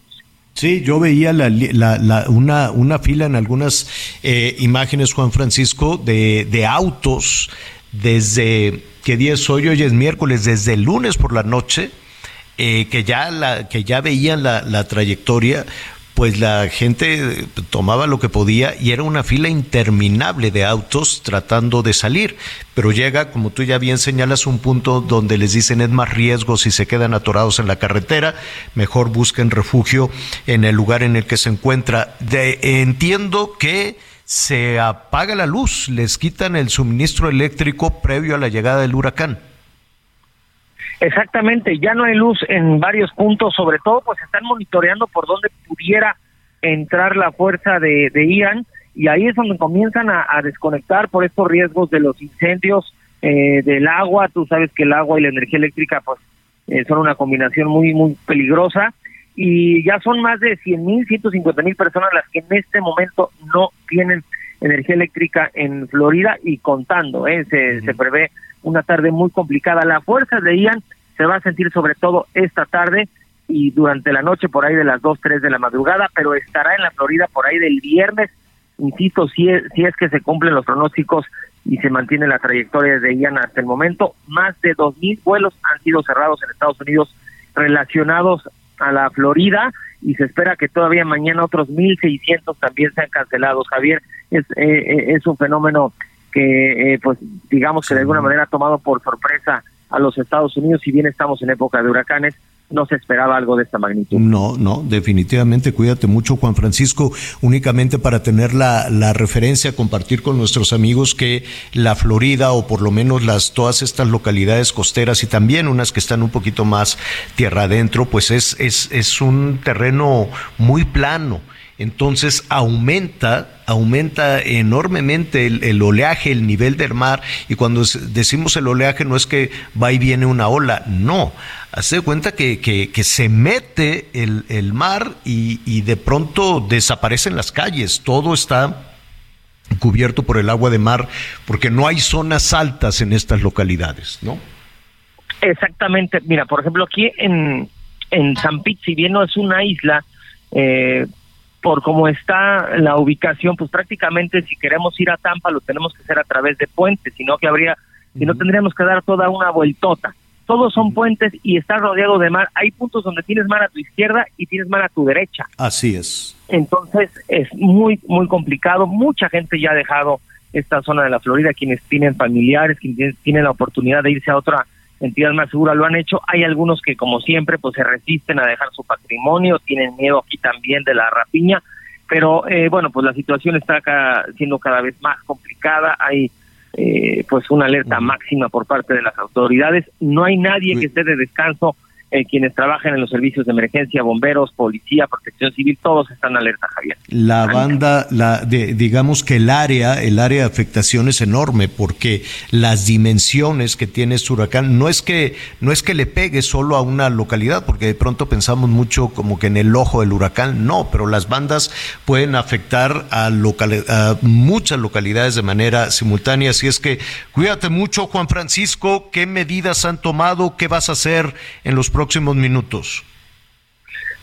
Sí, yo veía la, la, una, una fila en algunas eh, imágenes, Juan Francisco, de, de autos desde, ¿qué día es hoy? Hoy es miércoles, desde el lunes por la noche, eh, que, ya la, que ya veían la, la trayectoria pues la gente tomaba lo que podía y era una fila interminable de autos tratando de salir. Pero llega, como tú ya bien señalas, un punto donde les dicen es más riesgo si se quedan atorados en la carretera, mejor busquen refugio en el lugar en el que se encuentra. De, entiendo que se apaga la luz, les quitan el suministro eléctrico previo a la llegada del huracán. Exactamente, ya no hay luz en varios puntos, sobre todo pues están monitoreando por dónde pudiera entrar la fuerza de, de Ian y ahí es donde comienzan a, desconectar por estos riesgos de los incendios, eh, del agua, tú sabes que el agua y la energía eléctrica pues eh, son una combinación muy, muy peligrosa y ya son más de 100 mil, 150 mil personas las que en este momento no tienen energía eléctrica en Florida y contando, ¿eh? se, se prevé una tarde muy complicada. La fuerza de Ian se va a sentir sobre todo esta tarde y durante la noche por ahí de las 2, 3 de la madrugada, pero estará en la Florida por ahí del viernes, insisto, si es, si es que se cumplen los pronósticos y se mantiene la trayectoria de Ian hasta el momento, más de 2.000 vuelos han sido cerrados en Estados Unidos relacionados a la Florida y se espera que todavía mañana otros 1.600 también sean cancelados. Javier, es, eh, eh, es un fenómeno que, eh, pues, digamos que de alguna manera ha tomado por sorpresa a los Estados Unidos, si bien estamos en época de huracanes, no se esperaba algo de esta magnitud. No, no, definitivamente cuídate mucho, Juan Francisco, únicamente para tener la, la, referencia, compartir con nuestros amigos que la Florida, o por lo menos las todas estas localidades costeras y también unas que están un poquito más tierra adentro, pues es, es, es un terreno muy plano entonces aumenta, aumenta enormemente el, oleaje, el nivel del mar, y cuando decimos el oleaje no es que va y viene una ola, no, hace cuenta que, que, se mete el, el mar y, y de pronto desaparecen las calles, todo está cubierto por el agua de mar, porque no hay zonas altas en estas localidades, ¿no? Exactamente, mira, por ejemplo, aquí en, en San Pete, si bien no es una isla, eh, por cómo está la ubicación, pues prácticamente si queremos ir a Tampa lo tenemos que hacer a través de puentes, sino que habría, si no tendríamos que dar toda una vueltota. Todos son puentes y está rodeado de mar. Hay puntos donde tienes mar a tu izquierda y tienes mar a tu derecha. Así es. Entonces es muy, muy complicado. Mucha gente ya ha dejado esta zona de la Florida, quienes tienen familiares, quienes tienen la oportunidad de irse a otra entidad más segura lo han hecho. Hay algunos que, como siempre, pues se resisten a dejar su patrimonio, tienen miedo aquí también de la rapiña, pero eh, bueno, pues la situación está acá siendo cada vez más complicada. Hay eh, pues una alerta máxima por parte de las autoridades. No hay nadie que esté de descanso eh, quienes trabajan en los servicios de emergencia, bomberos, policía, protección civil, todos están alerta, Javier. La banda, la de, digamos que el área, el área de afectación es enorme porque las dimensiones que tiene este huracán no es que no es que le pegue solo a una localidad, porque de pronto pensamos mucho como que en el ojo del huracán, no, pero las bandas pueden afectar a, a muchas localidades de manera simultánea, así es que cuídate mucho, Juan Francisco, ¿qué medidas han tomado? ¿Qué vas a hacer en los próximos próximos minutos?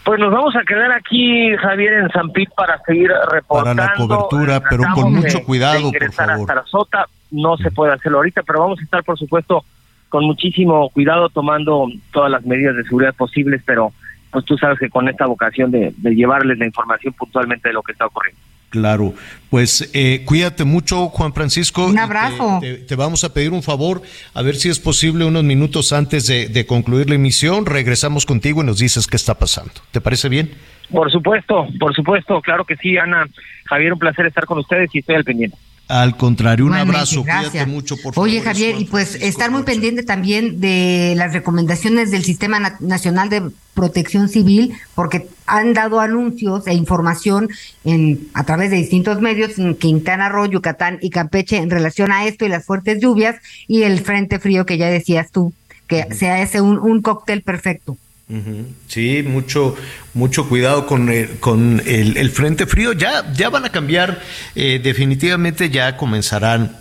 Pues nos vamos a quedar aquí, Javier, en San Pit para seguir reportando. Para la cobertura, pero con mucho cuidado, por favor. A Sarasota. No se puede hacerlo ahorita, pero vamos a estar, por supuesto, con muchísimo cuidado, tomando todas las medidas de seguridad posibles, pero pues tú sabes que con esta vocación de llevarles la información puntualmente de lo que está ocurriendo. Claro, pues eh, cuídate mucho, Juan Francisco. Un abrazo. Te, vamos a pedir un favor, a ver si es posible unos minutos antes de, concluir la emisión, regresamos contigo y nos dices qué está pasando. ¿Te parece bien? Por supuesto, por supuesto, claro que sí, Ana. Javier, un placer estar con ustedes y estoy al pendiente. Al contrario, un abrazo. Cuídate mucho, por favor. Oye, Javier, y pues estar muy pendiente también de las recomendaciones del Sistema Nacional de Protección Civil, porque han dado anuncios e información en a través de distintos medios en Quintana Roo, Yucatán y Campeche en relación a esto y las fuertes lluvias y el frente frío que ya decías tú, que sea ese un, un cóctel perfecto. Sí, mucho, mucho cuidado con el, con el, frente frío. Ya, ya van a cambiar, eh, definitivamente ya comenzarán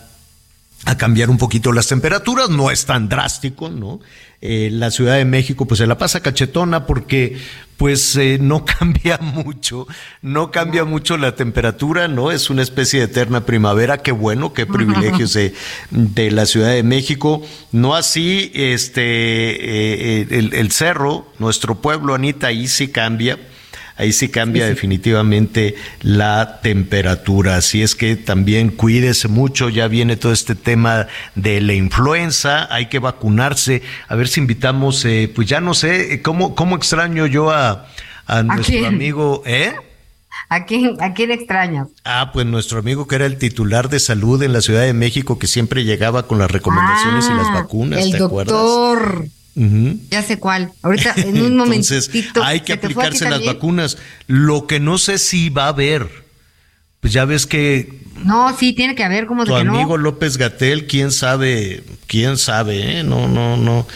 a cambiar un poquito las temperaturas, no es tan drástico, ¿no? Eh, la Ciudad de México pues se la pasa cachetona porque pues eh, no cambia mucho, no cambia mucho la temperatura, ¿no? Es una especie de eterna primavera, qué bueno, qué privilegios de, de la Ciudad de México. No así este eh, el, el cerro, nuestro pueblo, Anita, ahí sí cambia ahí sí cambia definitivamente la temperatura. Así es que también cuídese mucho, ya viene todo este tema de la influenza, hay que vacunarse. A ver si invitamos, eh, pues ya no sé, ¿cómo, cómo extraño yo a, nuestro amigo, ¿eh? ¿A quién, ¿A quién extrañas? Ah, pues nuestro amigo que era el titular de salud en la Ciudad de México, que siempre llegaba con las recomendaciones y las ah, vacunas, el ¿te doctor. Ya sé cuál. Ahorita, en un momentito. hay que aplicarse las vacunas. Lo que no sé si va a haber. Pues ya ves que. No, sí, tiene que haber, como de Tu amigo López Gatel, quién sabe, quién sabe, ¿eh? No, no, no.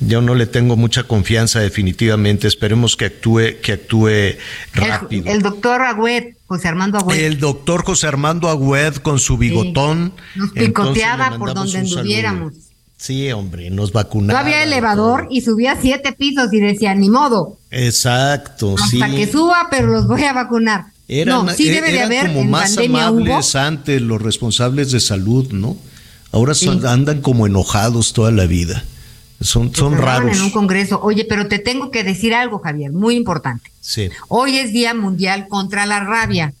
Yo no le tengo mucha confianza, definitivamente. Esperemos que actúe, que actúe rápido. El, doctor Agüed, José Armando Agüed. El doctor José Armando Agüed con su bigotón. Nos picoteaba por donde anduviéramos. Sí, hombre, nos vacunaba. No había elevador y subía siete pisos y decía, ni modo. Exacto, sí. Hasta que suba, pero los voy a vacunar. Eran, no, sí debe de haber, como más amables antes los responsables de salud, ¿no? Ahora andan como enojados toda la vida. Son, son raros. En un congreso. Oye, pero te tengo que decir algo, Javier, muy importante. Sí. Hoy es Día Mundial contra la Rabia.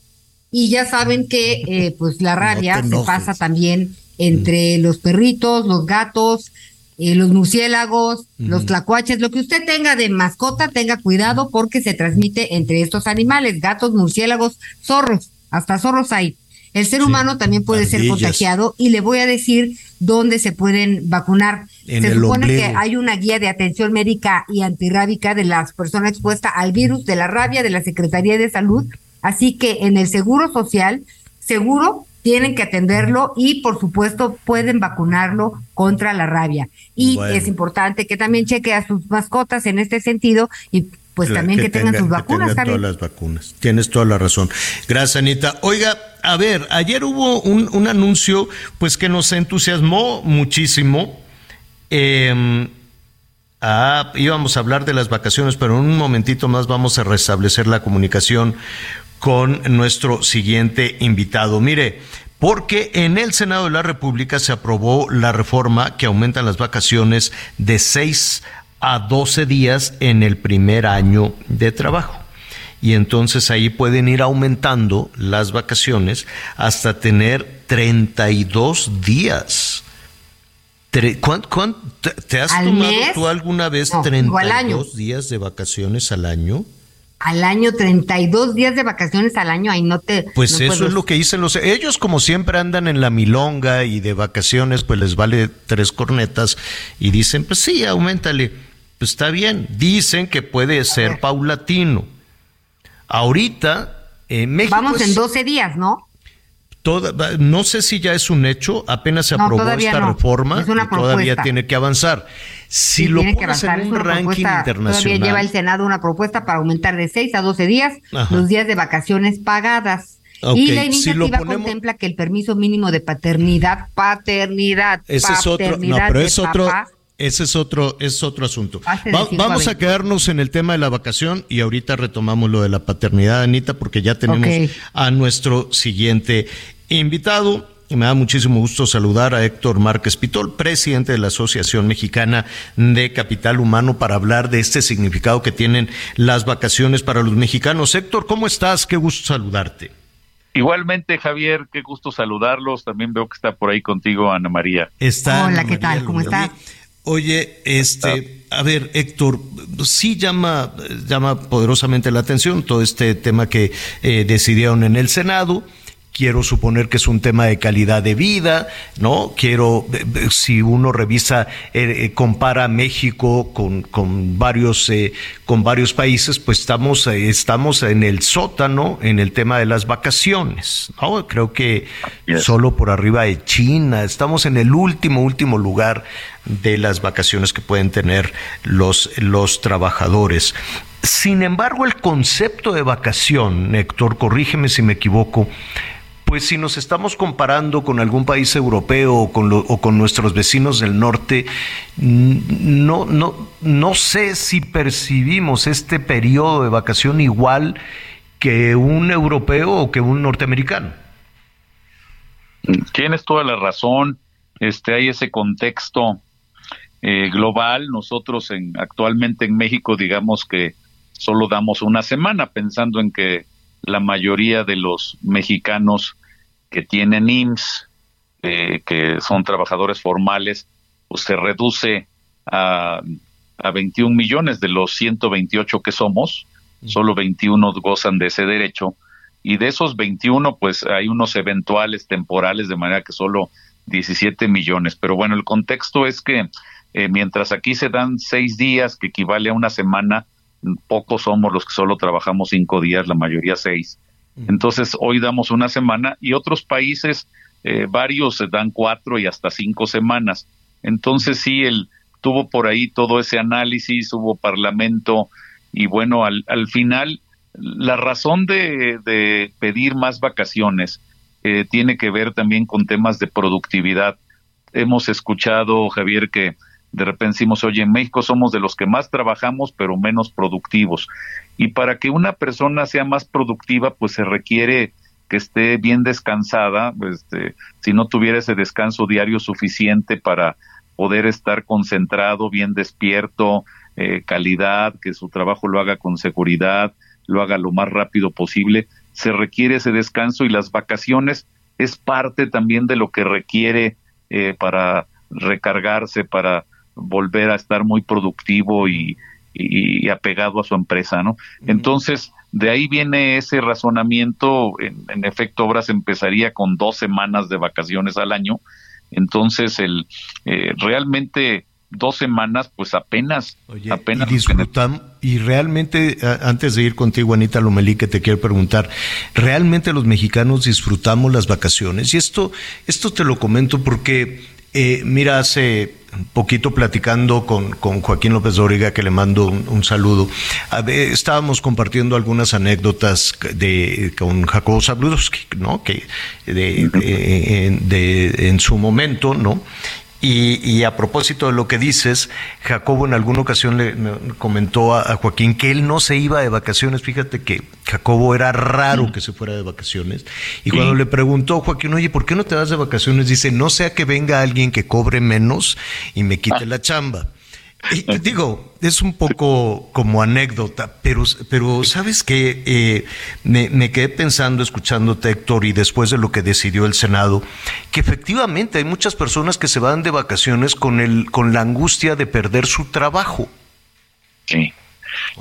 Y ya saben que eh, pues la rabia se pasa también entre los perritos, los gatos, eh, los murciélagos, los tlacuaches, lo que usted tenga de mascota, tenga cuidado porque se transmite entre estos animales, gatos, murciélagos, zorros, hasta zorros hay. El ser humano también puede ser contagiado y le voy a decir dónde se pueden vacunar. se supone que hay una guía de atención médica y antirrábica de las personas expuestas al virus de la rabia de la Secretaría de Salud Así que en el Seguro Social, seguro tienen que atenderlo y por supuesto pueden vacunarlo contra la rabia. Y es importante que también cheque a sus mascotas en este sentido y pues también que, tengan, sus vacunas. Que todas las vacunas. Tienes toda la razón. Gracias, Anita. Oiga, a ver, ayer hubo un, un anuncio pues que nos entusiasmó muchísimo. Eh, Ah, íbamos a hablar de las vacaciones, pero en un momentito más vamos a restablecer la comunicación con nuestro siguiente invitado. Mire, porque en el Senado de la República se aprobó la reforma que aumenta las vacaciones de 6 a 12 días en el primer año de trabajo. Y entonces ahí pueden ir aumentando las vacaciones hasta tener 32 días. te has tomado tú alguna vez 32 días de vacaciones al año? Al año, 32 días de vacaciones al año, ahí no te... Pues eso es lo que dicen los... Ellos como siempre andan en la milonga y de vacaciones, pues les vale tres cornetas y dicen, pues sí, aumentale. Pues está bien, dicen que puede ser paulatino. Ahorita, en México... Vamos en 12 días, ¿no? No sé si ya es un hecho, apenas se aprobó esta reforma y todavía tiene que avanzar. Si lo pones en un ranking internacional. Todavía lleva el Senado una propuesta para aumentar de 6 a 12 días los días de vacaciones pagadas. y la iniciativa contempla que el permiso mínimo de paternidad, paternidad, ese es otro, no, pero es otro, ese es otro, es otro asunto. vamos a quedarnos en el tema de la vacación y ahorita retomamos lo de la paternidad, Anita, porque ya tenemos a nuestro siguiente invitado. Y me da muchísimo gusto saludar a Héctor Márquez Pitol, presidente de la Asociación Mexicana de Capital Humano, para hablar de este significado que tienen las vacaciones para los mexicanos. Héctor, ¿cómo estás? Qué gusto saludarte. Igualmente, Javier, qué gusto saludarlos. También veo que está por ahí contigo Ana María. Está Hola, ¿qué tal? ¿Cómo estás? Oye, este, a ver, Héctor, sí llama, llama poderosamente la atención todo este tema que eh, decidieron en el Senado quiero suponer que es un tema de calidad de vida, ¿no? Quiero, eh, eh, si uno revisa, eh, compara México con, con varios, con varios países, pues estamos, estamos en el sótano en el tema de las vacaciones, ¿no? Creo que solo por arriba de China, estamos en el último, último lugar de las vacaciones que pueden tener los, los trabajadores. Sin embargo, el concepto de vacación, Héctor, corrígeme si me equivoco, pues si nos estamos comparando con algún país europeo o con, nuestros vecinos del norte, no, no, no sé si percibimos este periodo de vacación igual que un europeo o que un norteamericano. Tienes toda la razón. Este, hay ese contexto eh, global. Nosotros en, actualmente en México, digamos que solo damos una semana pensando en que la mayoría de los mexicanos que tienen IMSS, eh, que son trabajadores formales, pues se reduce a, a 21 millones de los 128 que somos, solo 21 gozan de ese derecho, y de esos 21, pues hay unos eventuales temporales, de manera que solo 17 millones. Pero bueno, el contexto es que eh, mientras aquí se dan seis días, que equivale a una semana, pocos somos los que solo trabajamos cinco días, la mayoría seis. Entonces, hoy damos una semana y otros países, eh, varios dan cuatro y hasta cinco semanas. Entonces, sí, él tuvo por ahí todo ese análisis, hubo parlamento y bueno, al, al final, la razón de, de pedir más vacaciones eh, tiene que ver también con temas de productividad. Hemos escuchado, Javier, que de repente decimos, oye, en México somos de los que más trabajamos, pero menos productivos. Y para que una persona sea más productiva, pues se requiere que esté bien descansada, este, si no tuviera ese descanso diario suficiente para poder estar concentrado, bien despierto, eh, calidad, que su trabajo lo haga con seguridad, lo haga lo más rápido posible, se requiere ese descanso y las vacaciones es parte también de lo que requiere eh, para recargarse, para volver a estar muy productivo y, y, apegado a su empresa, ¿no? Entonces, de ahí viene ese razonamiento, en, efecto, Obras empezaría con dos semanas de vacaciones al año, entonces el eh, realmente dos semanas, pues apenas, apenas y disfrutan y realmente antes de ir contigo Anita Lomelí que te quiero preguntar, realmente los mexicanos disfrutamos las vacaciones y esto esto te lo comento porque eh, mira hace poquito platicando con, con, Joaquín López Dóriga, que le mando un, saludo. estábamos compartiendo algunas anécdotas de, con Jacobo Zabludowski, ¿no? Que de, de, en su momento, ¿no? Y, a propósito de lo que dices, Jacobo en alguna ocasión le comentó a, Joaquín que él no se iba de vacaciones. Fíjate que Jacobo era raro que se fuera de vacaciones. Y cuando le preguntó Joaquín, oye, ¿por qué no te vas de vacaciones? Dice, no sea que venga alguien que cobre menos y me quite ah. la chamba. Y, digo, es un poco como anécdota, pero, pero sabes que eh, me, quedé pensando, escuchándote, Héctor, y después de lo que decidió el Senado, que efectivamente hay muchas personas que se van de vacaciones con, el, con la angustia de perder su trabajo. Sí,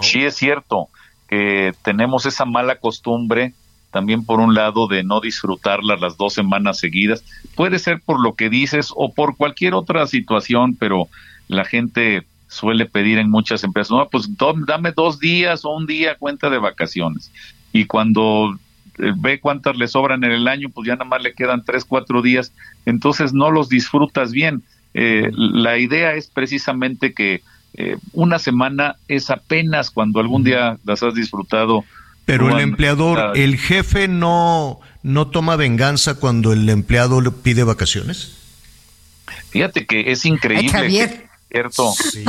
sí es cierto que tenemos esa mala costumbre también por un lado de no disfrutarlas las dos semanas seguidas. Puede ser por lo que dices o por cualquier otra situación, pero la gente suele pedir en muchas empresas, no, pues dame dos días o un día cuenta de vacaciones. Y cuando eh, ve cuántas le sobran en el año, pues ya nada más le quedan tres, cuatro días, entonces no los disfrutas bien. Eh, la idea es precisamente que eh, una semana es apenas cuando algún día las has disfrutado. Pero el empleador, el jefe no, no toma venganza cuando el empleado le pide vacaciones. Fíjate que es increíble. ¿Cierto? Sí,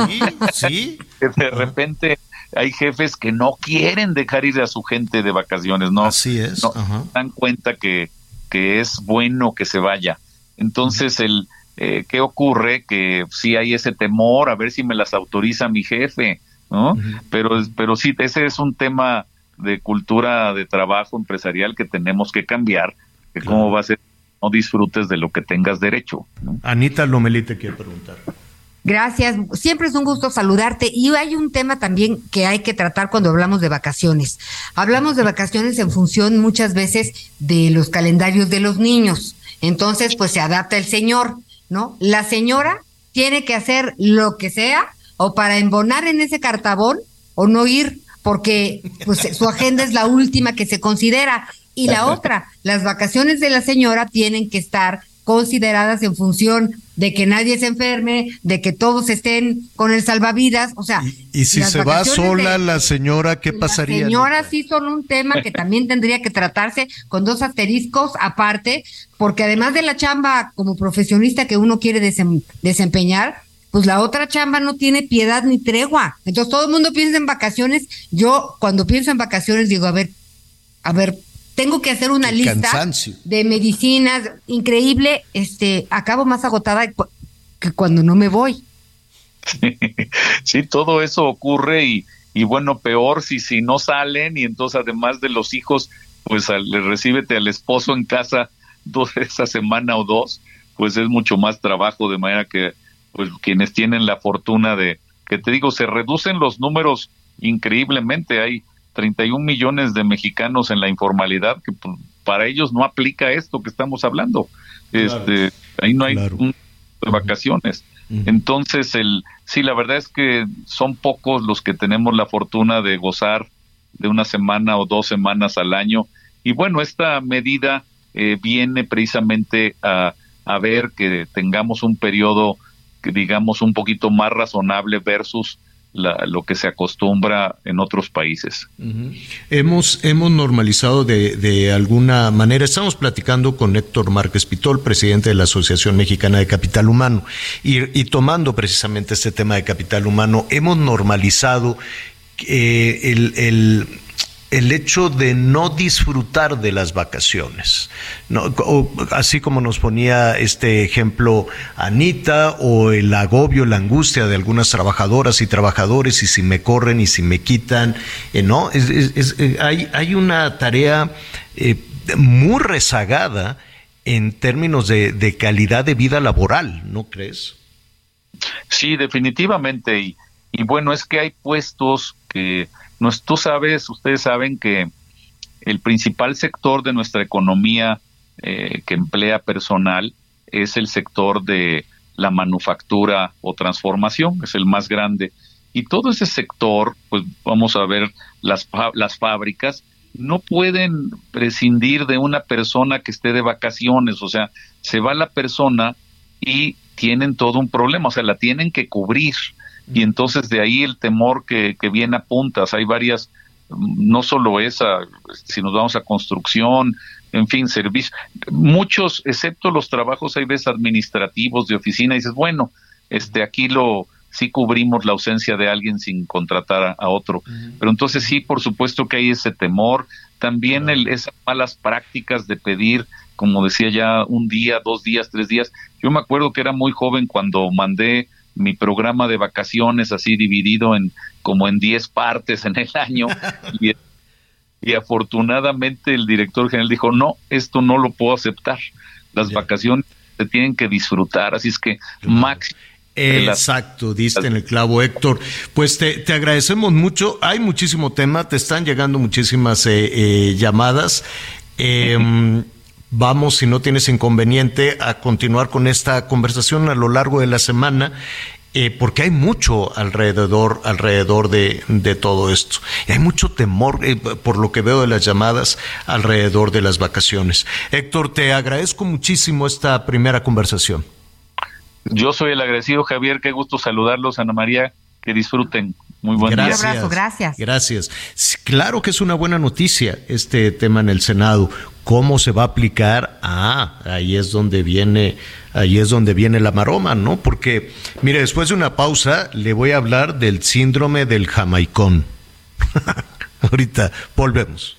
sí. de repente hay jefes que no quieren dejar ir a su gente de vacaciones, ¿no? Así es. No dan cuenta que, que es bueno que se vaya. Entonces, el eh, ¿qué ocurre? Que sí hay ese temor, a ver si me las autoriza mi jefe, ¿no? Pero, pero sí, ese es un tema de cultura de trabajo empresarial que tenemos que cambiar, que cómo va a ser no disfrutes de lo que tengas derecho. Anita Lomelí te quiere preguntar. Gracias, siempre es un gusto saludarte y hay un tema también que hay que tratar cuando hablamos de vacaciones. Hablamos de vacaciones en función muchas veces de los calendarios de los niños. Entonces, pues se adapta el señor, ¿no? La señora tiene que hacer lo que sea o para embonar en ese cartabón o no ir porque pues su agenda es la última que se considera y la otra, las vacaciones de la señora tienen que estar consideradas en función de que nadie se enferme, de que todos estén con el salvavidas, o sea. Y, si se va sola la señora, ¿qué pasaría? Las señoras sí son un tema que también tendría que tratarse con dos asteriscos aparte, porque además de la chamba como profesionista que uno quiere desempeñar, pues la otra chamba no tiene piedad ni tregua. Entonces todo el mundo piensa en vacaciones. Yo cuando pienso en vacaciones digo, a ver, a ver, tengo que hacer una lista de medicinas increíble, este, acabo más agotada que cuando no me voy. Sí, todo eso ocurre y, y bueno, peor si, si no salen y entonces además de los hijos, pues le recíbete al esposo en casa dos, esa semana o dos, pues es mucho más trabajo, de manera que pues quienes tienen la fortuna de, que te digo, se reducen los números increíblemente, hay 31 millones de mexicanos en la informalidad, que pues, para ellos no aplica esto que estamos hablando. Este, ahí no hay un, de vacaciones. Entonces, el, sí, la verdad es que son pocos los que tenemos la fortuna de gozar de una semana o dos semanas al año. Y bueno, esta medida eh, viene precisamente a, a ver que tengamos un periodo, que digamos, un poquito más razonable versus lo que se acostumbra en otros países. hemos, hemos normalizado de, de, alguna manera, estamos platicando con Héctor Márquez Pitol, presidente de la Asociación Mexicana de Capital Humano, y, y tomando precisamente este tema de capital humano, hemos normalizado eh, el el hecho de no disfrutar de las vacaciones. así como nos ponía este ejemplo Anita, o el agobio, la angustia de algunas trabajadoras y trabajadores, y si me corren y si me quitan, eh, ¿no? Eh, hay, una tarea eh, muy rezagada en términos de, de, calidad de vida laboral, ¿no crees? Sí, definitivamente. Y bueno, es que hay puestos que no, tú sabes, ustedes saben que el principal sector de nuestra economía eh, que emplea personal es el sector de la manufactura o transformación, es el más grande. Y todo ese sector, pues vamos a ver las, las fábricas, no pueden prescindir de una persona que esté de vacaciones, o sea, se va la persona y tienen todo un problema, o sea, la tienen que cubrir. Y entonces de ahí el temor que, que viene a puntas. Hay varias, no solo esa, si nos vamos a construcción, en fin, servicios. Muchos, excepto los trabajos, hay veces administrativos de oficina, y dices, bueno, este, aquí lo, sí cubrimos la ausencia de alguien sin contratar a, otro. Pero entonces sí, por supuesto que hay ese temor, también el, esas malas prácticas de pedir, como decía ya, un día, dos días, tres días. Yo me acuerdo que era muy joven cuando mandé mi programa de vacaciones así dividido en como en diez partes en el año y, y afortunadamente el director general dijo, no, esto no lo puedo aceptar. Las vacaciones se tienen que disfrutar, así es que máximo Exacto, diste en el clavo, Héctor. Pues te, te, agradecemos mucho. Hay muchísimo tema, te están llegando muchísimas eh, eh, llamadas. Em, vamos, si no tienes inconveniente, a continuar con esta conversación a lo largo de la semana. Eh, porque hay mucho alrededor, alrededor de, de todo esto. Y hay mucho temor, por lo que veo de las llamadas, alrededor de las vacaciones. Héctor, te agradezco muchísimo esta primera conversación. Yo soy el agradecido, Javier. Qué gusto saludarlos, Ana María. Que disfruten. Muy buen gracias, día. Un abrazo, gracias. Gracias. Claro que es una buena noticia este tema en el Senado. ¿Cómo se va a aplicar? Ah, ahí es donde viene, ahí es donde viene la maroma, ¿no? Porque, mire, después de una pausa le voy a hablar del síndrome del jamaicón. Ahorita volvemos.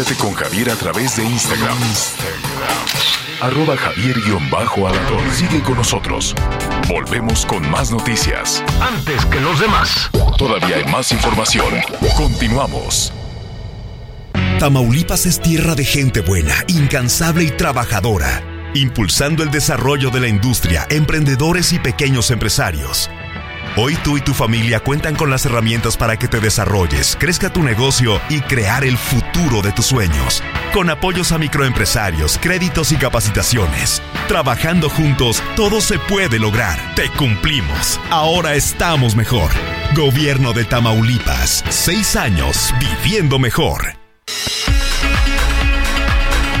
Conéctate con Javier a través de Instagram. Arroba javier alador Sigue con nosotros. Volvemos con más noticias. Antes que los demás. Todavía hay más información. Continuamos. Tamaulipas es tierra de gente buena, incansable y trabajadora, impulsando el desarrollo de la industria, emprendedores y pequeños empresarios. Hoy tú y tu familia cuentan con las herramientas para que te desarrolles, crezca tu negocio y crear el futuro de tus sueños. Con apoyos a microempresarios, créditos y capacitaciones. Trabajando juntos, todo se puede lograr. Te cumplimos. Ahora estamos mejor. Gobierno de Tamaulipas. Seis años viviendo mejor.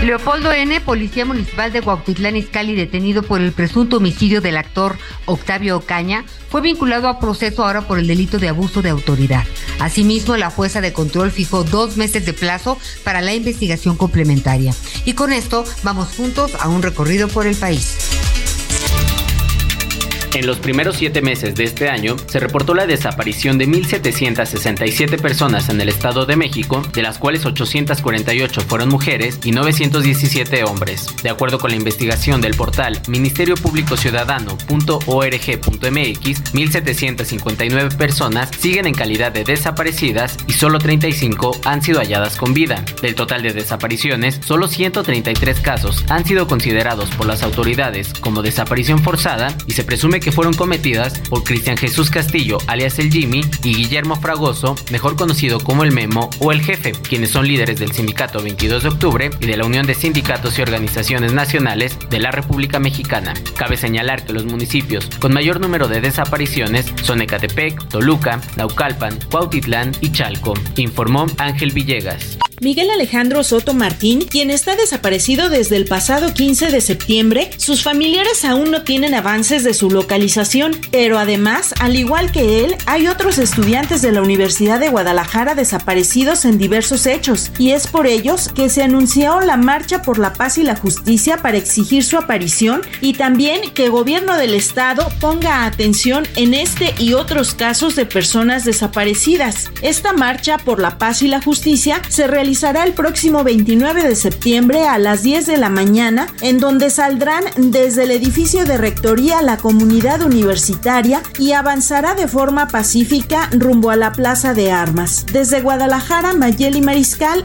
Leopoldo N., policía municipal de Huautitlán Izcalli, detenido por el presunto homicidio del actor Octavio Ocaña, fue vinculado a proceso ahora por el delito de abuso de autoridad. Asimismo, la jueza de control fijó dos meses de plazo para la investigación complementaria. Y con esto vamos juntos a un recorrido por el país. En los primeros siete meses de este año se reportó la desaparición de 1.767 personas en el Estado de México, de las cuales 848 fueron mujeres y 917 hombres. De acuerdo con la investigación del portal Ministerio Público Ciudadano.org.mx, 1.759 personas siguen en calidad de desaparecidas y solo 35 han sido halladas con vida. Del total de desapariciones, solo 133 casos han sido considerados por las autoridades como desaparición forzada y se presume que fueron cometidas por Cristian Jesús Castillo, alias el Jimmy, y Guillermo Fragoso, mejor conocido como el Memo o el Jefe, quienes son líderes del Sindicato 22 de Octubre y de la Unión de Sindicatos y Organizaciones Nacionales de la República Mexicana. Cabe señalar que los municipios con mayor número de desapariciones son Ecatepec, Toluca, Naucalpan, Cuautitlán y Chalco, informó Ángel Villegas. Miguel Alejandro Soto Martín, quien está desaparecido desde el pasado 15 de septiembre, sus familiares aún no tienen avances de su pero además, al igual que él, hay otros estudiantes de la Universidad de Guadalajara desaparecidos en diversos hechos, y es por ellos que se anunció la Marcha por la Paz y la Justicia para exigir su aparición y también que el gobierno del estado ponga atención en este y otros casos de personas desaparecidas. Esta marcha por la paz y la justicia se realizará el próximo 29 de septiembre a las 10 de la mañana, en donde saldrán desde el edificio de rectoría la comunidad universitaria y avanzará de forma pacífica rumbo a la Plaza de Armas. Desde Guadalajara, Mayeli Mariscal.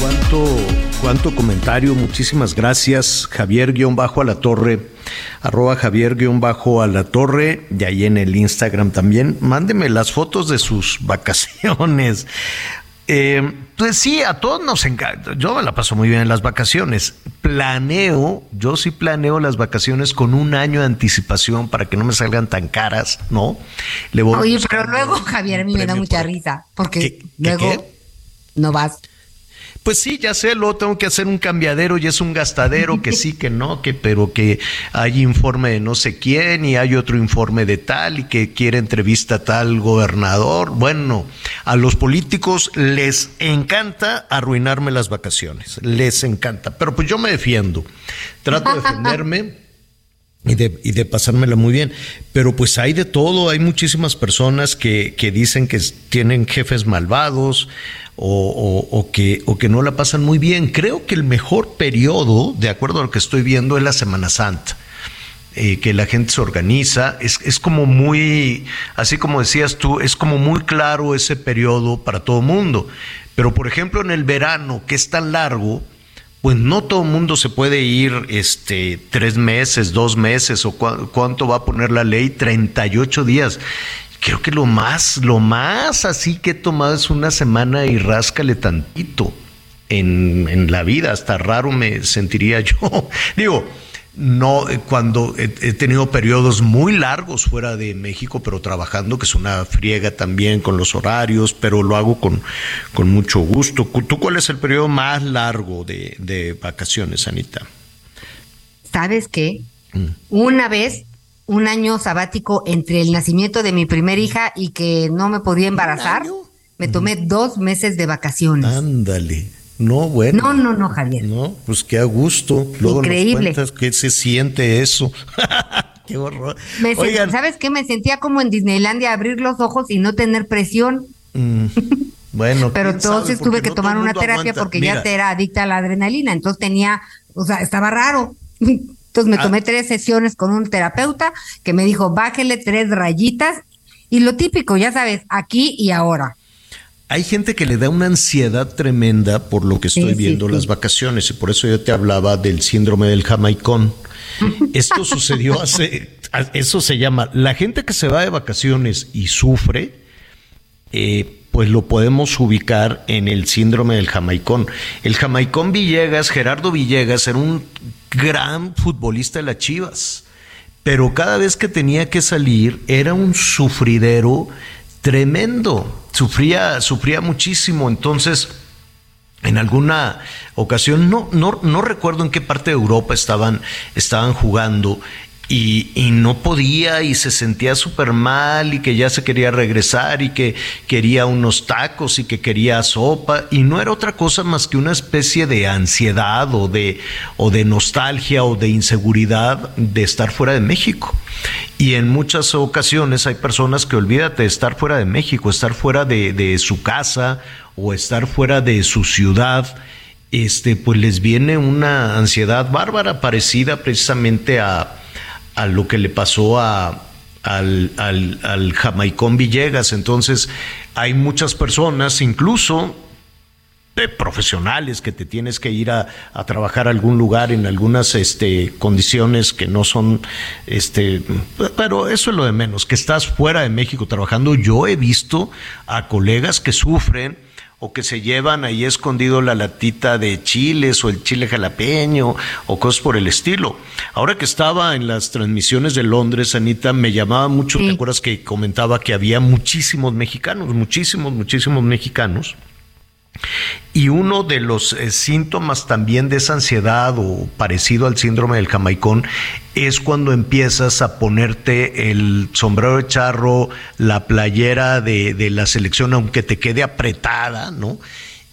¿Cuánto, cuánto comentario? Muchísimas gracias. Javier-Bajo a la torre, arroba Javier-Bajo a la torre, y ahí en el Instagram también. Mándeme las fotos de sus vacaciones. Eh, pues sí, a todos nos encanta. Yo me la paso muy bien en las vacaciones. Planeo, yo sí planeo las vacaciones con un año de anticipación para que no me salgan tan caras, ¿no? Le Oye, pero luego, Javier, a mí me da mucha risa, porque luego no vas. Pues sí, ya sé, luego tengo que hacer un cambiadero y es un gastadero que sí, que no, que pero que hay informe de no sé quién y hay otro informe de tal y que quiere entrevista tal gobernador. Bueno, a los políticos les encanta arruinarme las vacaciones, les encanta, pero pues yo me defiendo, trato de defenderme. Y de, y de, pasármela muy bien. Pero pues hay de todo, hay muchísimas personas que, que dicen que tienen jefes malvados, o, que, o que no la pasan muy bien. Creo que el mejor periodo, de acuerdo a lo que estoy viendo, es la Semana Santa. Eh, que la gente se organiza, es, es, como muy, así como decías tú, es como muy claro ese periodo para todo mundo. Pero por ejemplo en el verano, que es tan largo, pues no todo mundo se puede ir este, tres meses, dos meses o cuánto va a poner la ley, 38 días creo que lo más, lo más así que he tomado es una semana y ráscale tantito en, en la vida, hasta raro me sentiría yo. Digo, no, eh, cuando he, tenido periodos muy largos fuera de México, pero trabajando, que es una friega también con los horarios, pero lo hago con, con mucho gusto. ¿Tú cuál es el periodo más largo de, de vacaciones, Anita? ¿Sabes qué? Mm. Una vez un año sabático entre el nacimiento de mi primera hija y que no me podía embarazar. Me tomé dos meses de vacaciones. Ándale. No, bueno. No, no, no, Javier. No, pues qué a gusto. Luego Increíble. Nos qué se siente eso. qué horror. ¿Sabes qué? Me sentía como en Disneylandia abrir los ojos y no tener presión. Mm, bueno. Pero entonces tuve que tomar una terapia porque ya te era adicta a la adrenalina. Entonces tenía, o sea, estaba raro. Entonces me ah. tomé tres sesiones con un terapeuta que me dijo, bájele tres rayitas y lo típico, ya sabes, aquí y ahora. Hay gente que le da una ansiedad tremenda por lo que estoy viendo las vacaciones y por eso yo te hablaba del síndrome del jamaicón. Esto sucedió hace, eso se llama, la gente que se va de vacaciones y sufre, eh, pues lo podemos ubicar en el síndrome del jamaicón. El jamaicón Villegas, Gerardo Villegas, era un gran futbolista de las Chivas, pero cada vez que tenía que salir era un sufridero tremendo, sufría, sufría muchísimo, entonces en alguna ocasión, no, no, no recuerdo en qué parte de Europa estaban, estaban jugando, y, no podía y se sentía súper mal y que ya se quería regresar y que quería unos tacos y que quería sopa y no era otra cosa más que una especie de ansiedad o de, o de nostalgia o de inseguridad de estar fuera de México. Y en muchas ocasiones hay personas que olvídate estar fuera de México, estar fuera de, de su casa o estar fuera de su ciudad este, pues les viene una ansiedad bárbara parecida precisamente a, a lo que le pasó a, al, al, Jamaicón Villegas. Entonces, hay muchas personas, incluso profesionales que te tienes que ir a, trabajar a algún lugar en algunas este, condiciones que no son, este, pero eso es lo de menos, que estás fuera de México trabajando. Yo he visto a colegas que sufren o que se llevan ahí escondido la latita de chiles o el chile jalapeño o cosas por el estilo. Ahora que estaba en las transmisiones de Londres, Anita, me llamaba mucho, ¿te acuerdas que comentaba que había muchísimos mexicanos, muchísimos, muchísimos mexicanos? Y uno de los eh, síntomas también de esa ansiedad o parecido al síndrome del jamaicón es cuando empiezas a ponerte el sombrero de charro, la playera de, de la selección, aunque te quede apretada, ¿no?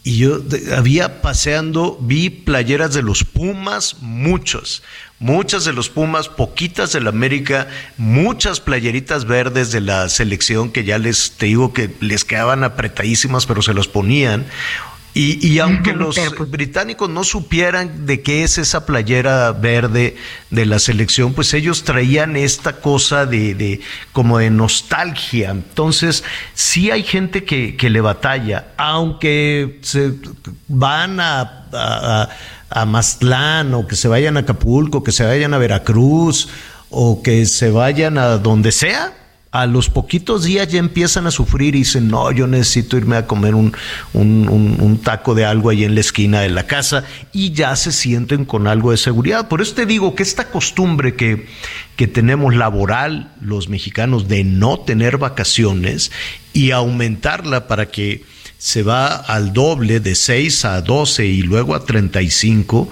Y yo había paseando, vi playeras de los Pumas, muchas, muchas de los Pumas, poquitas de la América, muchas playeritas verdes de la selección que ya les te digo que les quedaban apretadísimas, pero se los ponían. Y, aunque los pues británicos no supieran de qué es esa playera verde de la selección, pues ellos traían esta cosa de, de como de nostalgia. Entonces, sí hay gente que, que le batalla, aunque se van a, a, a Maztlán o que se vayan a Acapulco, que se vayan a Veracruz o que se vayan a donde sea, a los poquitos días ya empiezan a sufrir y dicen, no, yo necesito irme a comer un, un, taco de algo ahí en la esquina de la casa y ya se sienten con algo de seguridad. Por eso te digo que esta costumbre que, que tenemos laboral los mexicanos de no tener vacaciones y aumentarla para que se va al doble de 6 a 12 y luego a 35,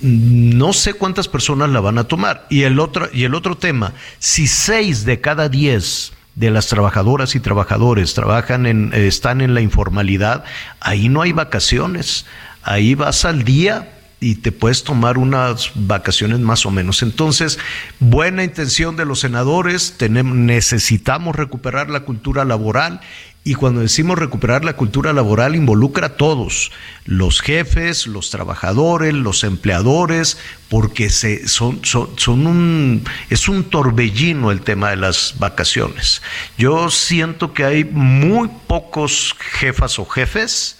no sé cuántas personas la van a tomar. Y el otro, y el otro tema, si seis de cada diez de las trabajadoras y trabajadores trabajan en, están en la informalidad, ahí no hay vacaciones, ahí vas al día y te puedes tomar unas vacaciones más o menos. Entonces, buena intención de los senadores, tenemos, necesitamos recuperar la cultura laboral y cuando decimos recuperar la cultura laboral, involucra a todos, los jefes, los trabajadores, los empleadores, porque se, son, son, un, es un torbellino el tema de las vacaciones. Yo siento que hay muy pocos jefas o jefes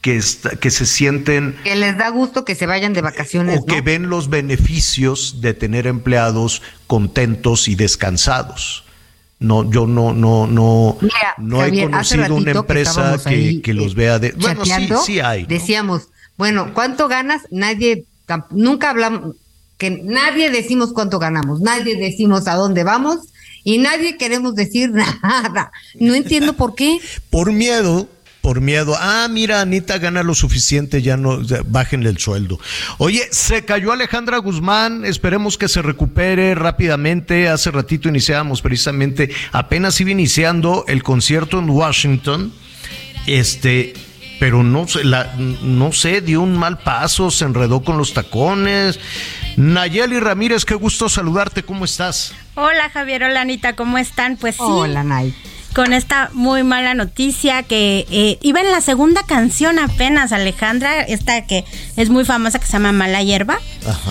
que, que se sienten... Que les da gusto que se vayan de vacaciones. O que ven los beneficios de tener empleados contentos y descansados. No, yo no, no, no, no he conocido una empresa que, que, los vea de. Bueno, sí, sí hay. Decíamos, bueno, ¿cuánto ganas? Nadie, nunca hablamos, que nadie decimos cuánto ganamos, nadie decimos a dónde vamos y nadie queremos decir nada. No entiendo por qué. Por miedo por miedo. Ah, mira, Anita gana lo suficiente, ya no, bájenle el sueldo. Oye, se cayó Alejandra Guzmán, esperemos que se recupere rápidamente. Hace ratito iniciábamos precisamente, apenas iba iniciando el concierto en Washington. Este, pero no, la, no sé, dio un mal paso, se enredó con los tacones. Nayeli Ramírez, qué gusto saludarte, ¿cómo estás? Hola Javier, hola Anita, ¿cómo están? Pues sí. Hola Nay con esta muy mala noticia que eh, iba en la segunda canción apenas Alejandra, esta que es muy famosa que se llama Mala Hierba,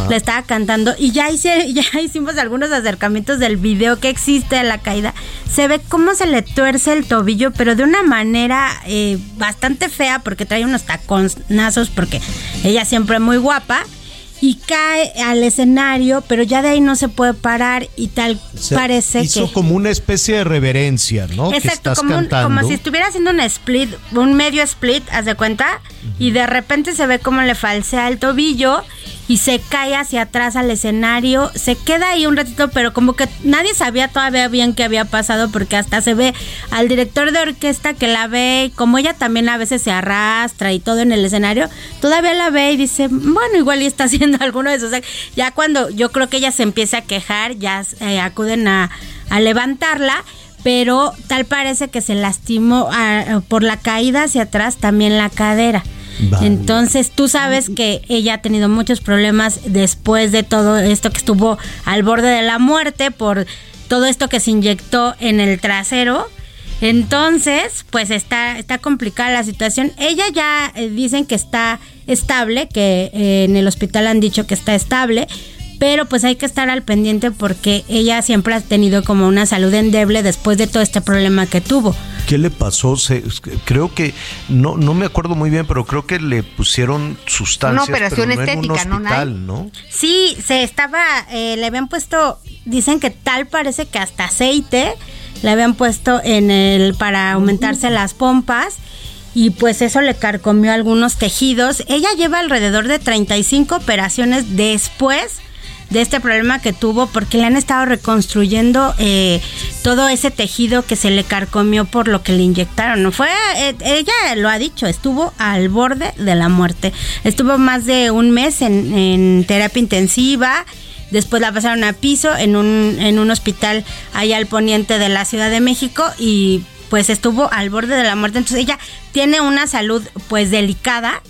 la estaba cantando y ya, hice, ya hicimos algunos acercamientos del video que existe de la caída. Se ve cómo se le tuerce el tobillo, pero de una manera eh, bastante fea porque trae unos taconazos porque ella siempre es muy guapa y cae al escenario, pero ya de ahí no se puede parar y tal parece hizo que... como una especie de reverencia, ¿no? Exacto, como, como si estuviera haciendo un split, un medio split, haz de cuenta, y de repente se ve como le falsea el tobillo y se cae hacia atrás al escenario, se queda ahí un ratito, pero como que nadie sabía todavía bien qué había pasado porque hasta se ve al director de orquesta que la ve, como ella también a veces se arrastra y todo en el escenario, todavía la ve y dice, bueno, igual y está haciendo alguno de esos. Ya cuando yo creo que ella se empieza a quejar, ya eh, acuden a, levantarla pero tal parece que se lastimó ah, por la caída hacia atrás también la cadera. Entonces tú sabes que ella ha tenido muchos problemas después de todo esto que estuvo al borde de la muerte por todo esto que se inyectó en el trasero. Entonces, pues está, está complicada la situación. Ella ya eh, dicen que está estable, que eh, en el hospital han dicho que está estable, pero pues hay que estar al pendiente porque ella siempre ha tenido como una salud endeble después de todo este problema que tuvo. ¿Qué le pasó? Se, creo que, no, no me acuerdo muy bien, pero creo que le pusieron sustancias. Una operación pero no estética, en un hospital, ¿no? Sí, se estaba, eh, le habían puesto, dicen que tal parece que hasta aceite le habían puesto en el para aumentarse las pompas y pues eso le carcomió algunos tejidos. Ella lleva alrededor de 35 operaciones después de este problema que tuvo porque le han estado reconstruyendo eh, todo ese tejido que se le carcomió por lo que le inyectaron. No fue, eh, ella lo ha dicho, estuvo al borde de la muerte. Estuvo más de un mes en, en terapia intensiva. Después la pasaron a piso en un, en un hospital allá al poniente de la Ciudad de México y pues estuvo al borde de la muerte. Entonces ella tiene una salud pues delicada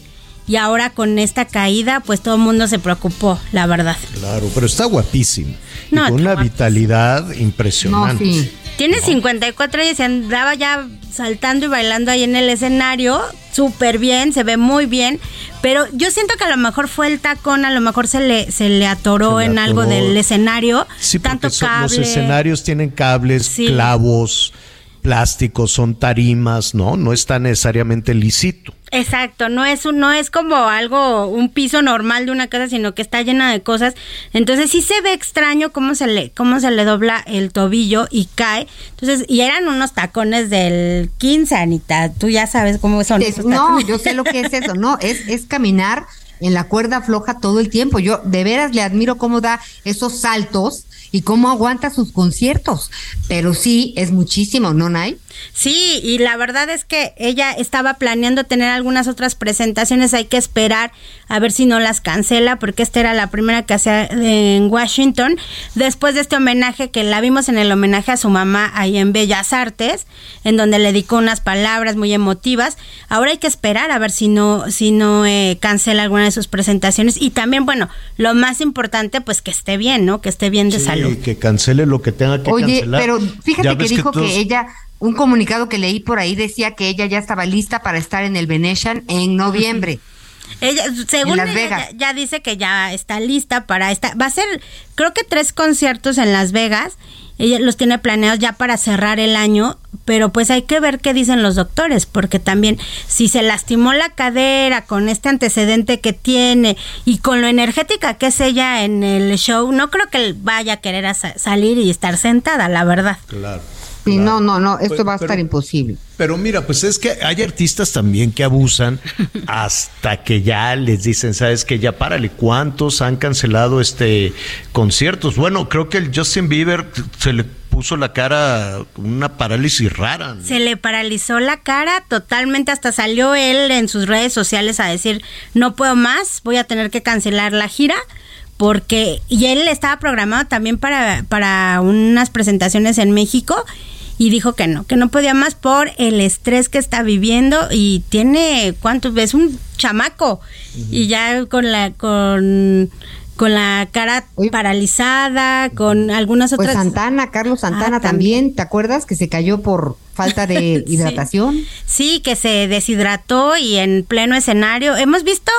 y ahora con esta caída, pues todo el mundo se preocupó, la verdad. Claro, pero está guapísimo. No, y con una vitalidad impresionante. Tiene 54 años y andaba ya saltando y bailando ahí en el escenario, súper bien, se ve muy bien, pero yo siento que a lo mejor fue el tacón, a lo mejor se le, se le atoró Se le en algo del escenario, Sí, porque tanto cable. los escenarios tienen cables, Sí. clavos, plásticos, son tarimas, ¿no? No está necesariamente lisito. Exacto, no es un, no es como algo, un piso normal de una casa, sino que está llena de cosas. Entonces sí se ve extraño cómo se le, cómo se le dobla el tobillo y cae. Entonces, y eran unos tacones del 15, Anita. Tú ya sabes cómo son Es- esos no, yo sé lo que es eso, no, es, es caminar en la cuerda floja todo el tiempo. Yo de veras le admiro cómo da esos saltos y cómo aguanta sus conciertos. Pero sí, es muchísimo, ¿no, Nay? Sí, y la verdad es que ella estaba planeando tener algunas otras presentaciones, hay que esperar a ver si no las cancela, porque esta era la primera que hacía en Washington, después de este homenaje que la vimos en el homenaje a su mamá ahí en Bellas Artes, en donde le dedicó unas palabras muy emotivas, ahora hay que esperar a ver si no, si no eh, cancela alguna de sus presentaciones, y también, bueno, lo más importante, pues que esté bien, ¿no? Que esté bien de Sí, salud. que cancele lo que tenga que Oye, cancelar. pero fíjate que dijo que, todos- ella, un comunicado que leí por ahí decía que ella ya estaba lista para estar en el Venetian en noviembre. Ella, según Las ella, Vegas. Ya, ya dice que ya está lista para esta. Va a ser, creo que tres conciertos en Las Vegas. Ella los tiene planeados ya para cerrar el año, pero pues hay que ver qué dicen los doctores, porque también si se lastimó la cadera con este antecedente que tiene y con lo energética que es ella en el show, no creo que vaya a querer a sa- salir y estar sentada, la verdad. Claro. Sí, no, no, no, esto Pero- va a estar pero- imposible. Pero mira, pues es que hay artistas también que abusan hasta que ya les dicen, sabes que ya párale, ¿cuántos han cancelado este conciertos? Bueno, creo que el Justin Bieber se le puso la cara una parálisis rara. ¿no? Se le paralizó la cara totalmente, hasta salió él en sus redes sociales a decir, no puedo más, voy a tener que cancelar la gira. Porque, y él estaba programado también para, para unas presentaciones en México y dijo que no, que no podía más por el estrés que está viviendo y tiene, ¿cuántos ves? Un chamaco y ya con la, con, con la cara paralizada, con algunas Pues otras... Santana, Carlos Santana Ah, también, ¿te acuerdas que se cayó por falta de hidratación? Sí, que se deshidrató y en pleno escenario. Hemos visto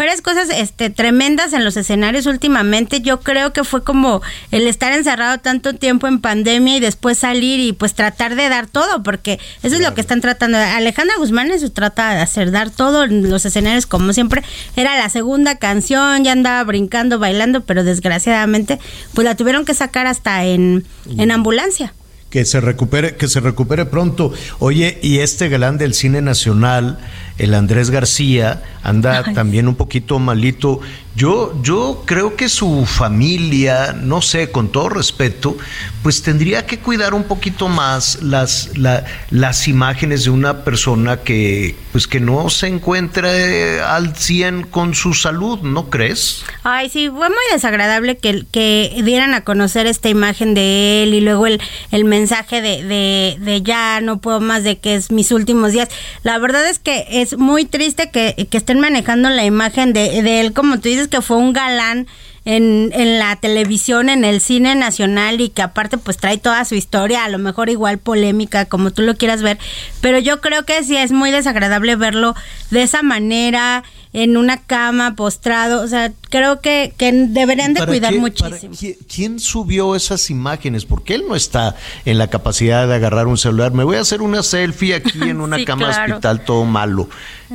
varias cosas este, tremendas en los escenarios últimamente. Yo creo que fue como el estar encerrado tanto tiempo en pandemia y después salir y pues tratar de dar todo, porque eso es lo que están tratando. Alejandra Guzmán eso trata de hacer, dar todo en los escenarios como siempre. Era la segunda canción, ya andaba brincando, bailando, pero desgraciadamente pues la tuvieron que sacar hasta en, en ambulancia. Que se recupere, que se recupere pronto. Oye, y este galán del cine nacional, el Andrés García, anda Ay. también un poquito malito. Yo, yo creo que su familia, no sé, con todo respeto, pues tendría que cuidar un poquito más las, la- las imágenes de una persona que, pues que no se encuentre al 100 con su salud, ¿no crees? Ay, sí, fue muy desagradable que, que dieran a conocer esta imagen de él y luego el, el mensaje de, de, de ya no puedo más, de que es mis últimos días. La verdad es que es muy triste que, que estén manejando la imagen de, de él, como tú dices, que fue un galán en, en la televisión, en el cine nacional y que aparte pues trae toda su historia, a lo mejor igual polémica, como tú lo quieras ver, pero yo creo que sí es muy desagradable verlo de esa manera, en una cama, postrado, o sea, creo que, que deberían de cuidar muchísimo. ¿Quién subió esas imágenes? Porque él no está en la capacidad de agarrar un celular. Me voy a hacer una selfie aquí en una cama hospital, todo malo.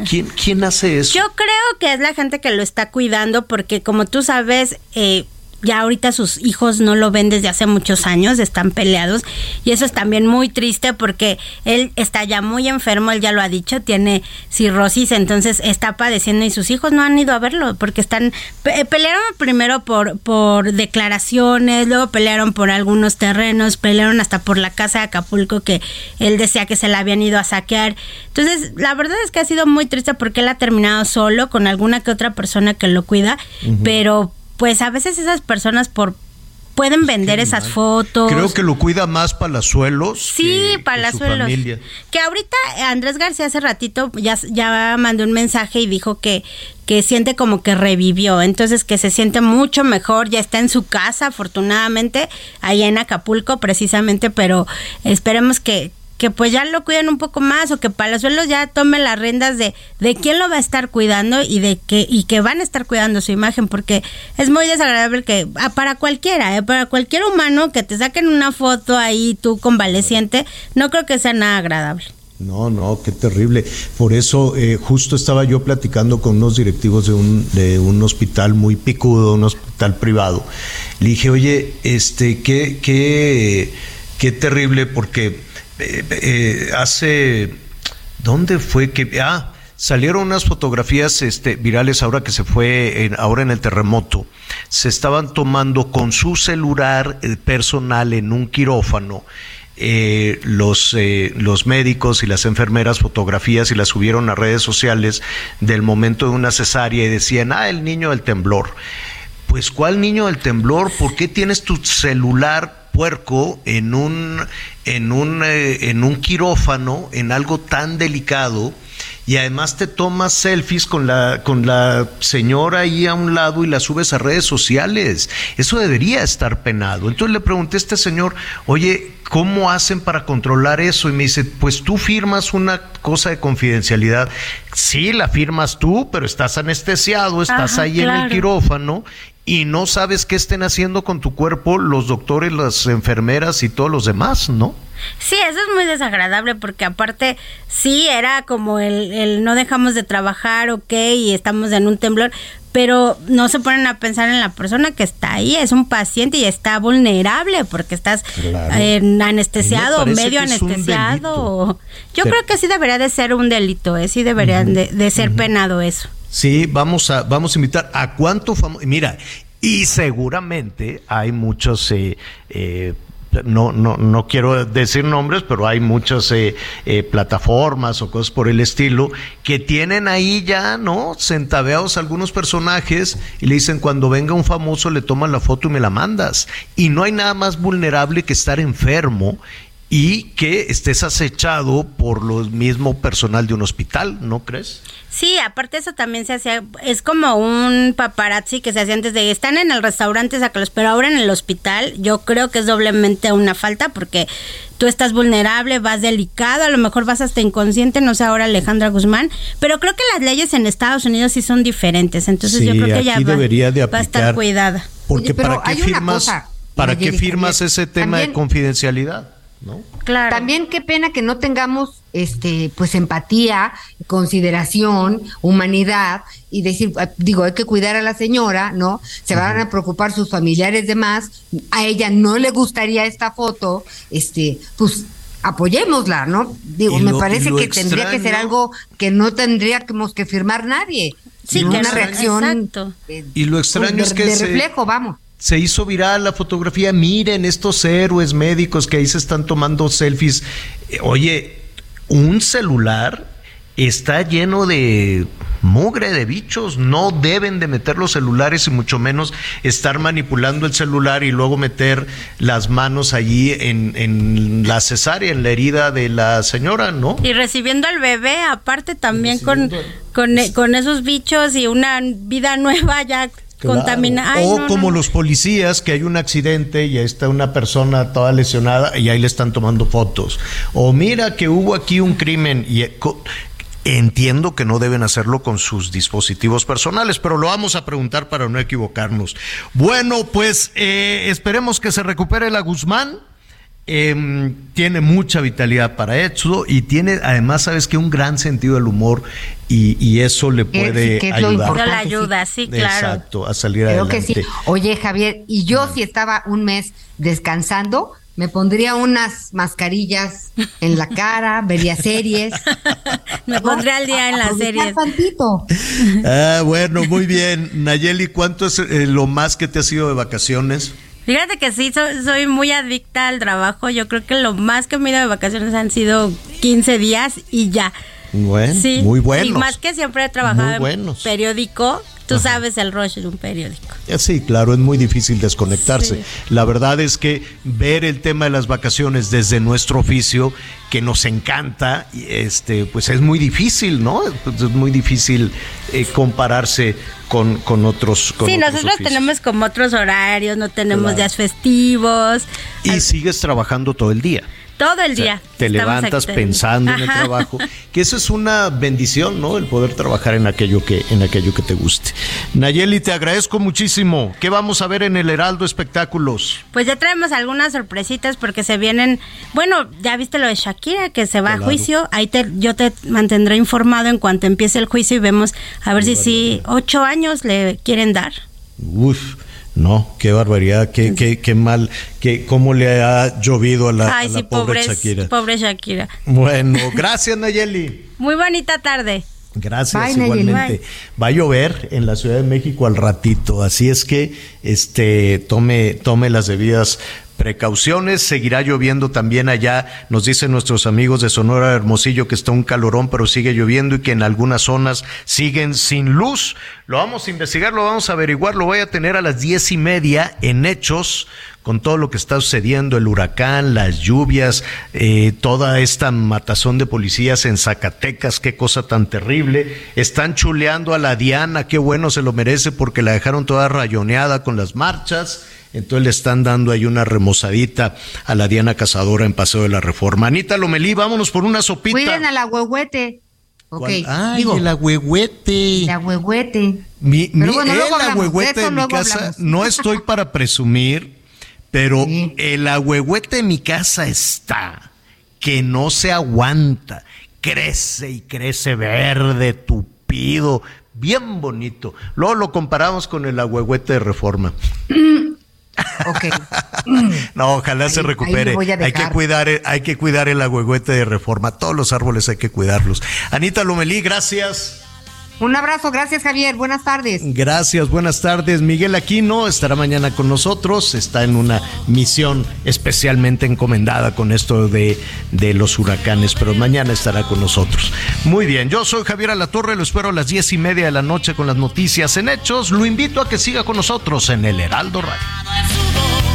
¿Quién, ¿Quién hace eso? Yo creo que es la gente que lo está cuidando porque como tú sabes, eh, ya ahorita sus hijos no lo ven desde hace muchos años, están peleados y eso es también muy triste porque él está ya muy enfermo, él ya lo ha dicho, tiene cirrosis, entonces está padeciendo y sus hijos no han ido a verlo porque están pelearon primero por por declaraciones, luego pelearon por algunos terrenos, pelearon hasta por la casa de Acapulco que él decía que se la habían ido a saquear. Entonces, la verdad es que ha sido muy triste porque él ha terminado solo con alguna que otra persona que lo cuida, pero pues a veces esas personas por pueden vender esas fotos. Creo que lo cuida más Palazuelos. Sí, que, Palazuelos. Que ahorita Andrés García hace ratito ya, ya mandó un mensaje y dijo que, que siente como que revivió, entonces que se siente mucho mejor, ya está en su casa afortunadamente, allá en Acapulco precisamente, pero esperemos que, que pues ya lo cuiden un poco más o que Palazuelos ya tome las riendas de, de quién lo va a estar cuidando y de que y que van a estar cuidando su imagen porque es muy desagradable que ah, para cualquiera, eh, para cualquier humano que te saquen una foto ahí tú convaleciente, no creo que sea nada agradable. No, no, qué terrible. Por eso eh, justo estaba yo platicando con unos directivos de un, de un hospital muy picudo, un hospital privado. Le dije, oye, este, qué, qué, qué terrible porque eh, eh, hace, ¿dónde fue que? Ah, salieron unas fotografías este, virales ahora que se fue, ahora en el terremoto. Se estaban tomando con su celular eh, personal en un quirófano. los, los médicos y las enfermeras fotografías y las subieron a redes sociales del momento de una cesárea y decían, ah, el niño del temblor. Pues, ¿cuál niño del temblor? ¿Por qué tienes tu celular puerco en un, en un, eh, en un quirófano, en algo tan delicado, y además te tomas selfies con la, con la señora ahí a un lado y la subes a redes sociales. Eso debería estar penado. Entonces le pregunté a este señor, oye, ¿cómo hacen para controlar eso? Y me dice, pues tú firmas una cosa de confidencialidad. Sí, la firmas tú, pero estás anestesiado, estás ahí en el quirófano y no sabes qué estén haciendo con tu cuerpo los doctores, las enfermeras y todos los demás, ¿no? Sí, eso es muy desagradable porque aparte sí era como el, el no dejamos de trabajar, ok, y estamos en un temblor, pero no se ponen a pensar en la persona que está ahí, es un paciente y está vulnerable porque estás anestesiado, medio anestesiado. Yo creo que sí debería de ser un delito, ¿eh? sí debería de, ser penado eso. Sí, vamos a, vamos a invitar a cuánto Mira, y seguramente hay muchos eh, eh, no, no, no quiero decir nombres, pero hay muchas eh, eh, plataformas o cosas por el estilo que tienen ahí ya, ¿no? Centaveados algunos personajes y le dicen cuando venga un famoso le toman la foto y me la mandas. Y no hay nada más vulnerable que estar enfermo y que estés acechado por lo mismo personal de un hospital, ¿no crees? Sí, aparte eso también se hacía, es como un paparazzi que se hacía antes de, están en el restaurante, sácalos, pero ahora en el hospital yo creo que es doblemente una falta porque tú estás vulnerable, vas delicado, a lo mejor vas hasta inconsciente, no sé ahora Alejandra Guzmán, pero creo que las leyes en Estados Unidos sí son diferentes, entonces yo creo que ya va, a estar cuidada. Porque para qué firmas, para qué firmas ese tema de confidencialidad? Claro. También qué pena que no tengamos este pues empatía, consideración, humanidad y decir, ah, digo, hay que cuidar a la señora, ¿no? Se van a preocupar sus familiares demás, a ella no le gustaría esta foto, este, pues apoyémosla, ¿no? Digo, me parece que tendría que ser algo que no tendríamos que firmar nadie. Sí, que una reacción y lo extraño es que de reflejo, vamos se hizo viral la fotografía, miren estos héroes médicos que ahí se están tomando selfies. Eh, oye, un celular está lleno de mugre de bichos, no deben de meter los celulares y mucho menos estar manipulando el celular y luego meter las manos allí en, en la cesárea, en la herida de la señora, ¿no? Y recibiendo al bebé, aparte también con, con, con, esos bichos y una vida nueva ya o como los policías, que hay un accidente y está una persona toda lesionada y ahí le están tomando fotos. O mira que hubo aquí un crimen y eh, entiendo que no deben hacerlo con sus dispositivos personales, pero lo vamos a preguntar para no equivocarnos. Bueno, pues eh, esperemos que se recupere la Guzmán. Em, tiene mucha vitalidad para eso y tiene además, sabes que un gran sentido del humor y, eso le puede ayudar. la ayuda, sí, claro. Exacto, a salir Creo Que sí. Oye, Javier, y yo si estaba un mes descansando, me pondría unas mascarillas en la cara, vería series. me pondría al día en las series. Ah, bueno, muy bien. Nayeli, ¿cuánto es eh, lo más que te ha sido de vacaciones? Fíjate que sí, soy, muy adicta al trabajo. Yo creo que lo más que me he ido de vacaciones han sido 15 días y ya. Bueno, sí, muy bueno. Y más que siempre he trabajado en periódico, Tú sabes el rush de un periódico. Eh, sí, claro, es muy difícil desconectarse. La verdad es que ver el tema de las vacaciones desde nuestro oficio, que nos encanta, este, pues es muy difícil, ¿no? Pues es muy difícil eh, compararse con, con otros. sí, nosotros tenemos como otros horarios, no tenemos días festivos. Y sigues trabajando todo el día. Todo el día. te levantas pensando en el trabajo, que eso es una bendición, ¿no? El poder trabajar en aquello que en aquello que te guste. Nayeli, te agradezco muchísimo. ¿Qué vamos a ver en el Heraldo Espectáculos? Pues ya traemos algunas sorpresitas porque se vienen, bueno, ya viste lo de Shakira que se va a juicio, ahí te yo te mantendré informado en cuanto empiece el juicio y vemos a ver si sí ocho años le quieren dar. Uf. No, qué barbaridad, qué, qué, qué mal, qué, cómo le ha llovido a la, pobre Shakira. Pobre Shakira. Bueno, gracias Nayeli. Muy bonita tarde. Gracias, igualmente. Va a llover en la Ciudad de México al ratito, así es que este tome, tome las debidas precauciones. Seguirá lloviendo también allá. Nos dicen nuestros amigos de Sonora Hermosillo que está un calorón, pero sigue lloviendo y que en algunas zonas siguen sin luz. Lo vamos a investigar, lo vamos a averiguar. Lo voy a tener a las diez y media en Hechos con todo lo que está sucediendo, el huracán, las lluvias, eh, toda esta matazón de policías en Zacatecas, qué cosa tan terrible. Están chuleando a la Diana, qué bueno se lo merece porque la dejaron toda rayoneada con las marchas. Entonces le están dando ahí una remozadita a la Diana Cazadora en Paseo de la Reforma. Anita Lomelí, vámonos por una sopita. Cuiden a la huehuete. Ok. Ay, Digo, el agüehuete. La huehuete. Mi, mi, el de mi casa, no estoy para presumir, pero el agüehuete de mi casa está que no se aguanta. Crece y crece verde, tupido, bien bonito. Luego lo comparamos con el agüehuete de reforma. No, ojalá se recupere. Hay que cuidar, hay que cuidar el agüehuete de reforma. Todos los árboles hay que cuidarlos. Anita Lomelí, gracias. Un abrazo, gracias Javier, buenas tardes. Gracias, buenas tardes. Miguel Aquino estará mañana con nosotros, está en una misión especialmente encomendada con esto de, de los huracanes, pero mañana estará con nosotros. Muy bien, yo soy Javier Alatorre, lo espero a las diez y media de la noche con las noticias en Hechos. Lo invito a que siga con nosotros en el Heraldo Radio.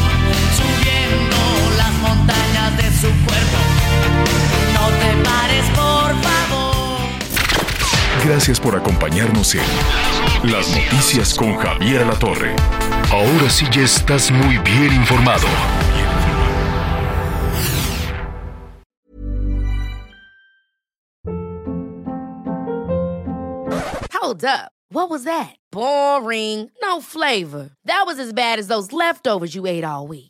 Gracias por acompañarnos en Las Noticias con Javier La Torre. Ahora sí ya estás muy bien informado. Hold up. What was that? Boring. No flavor. That was as bad as those leftovers you ate all week.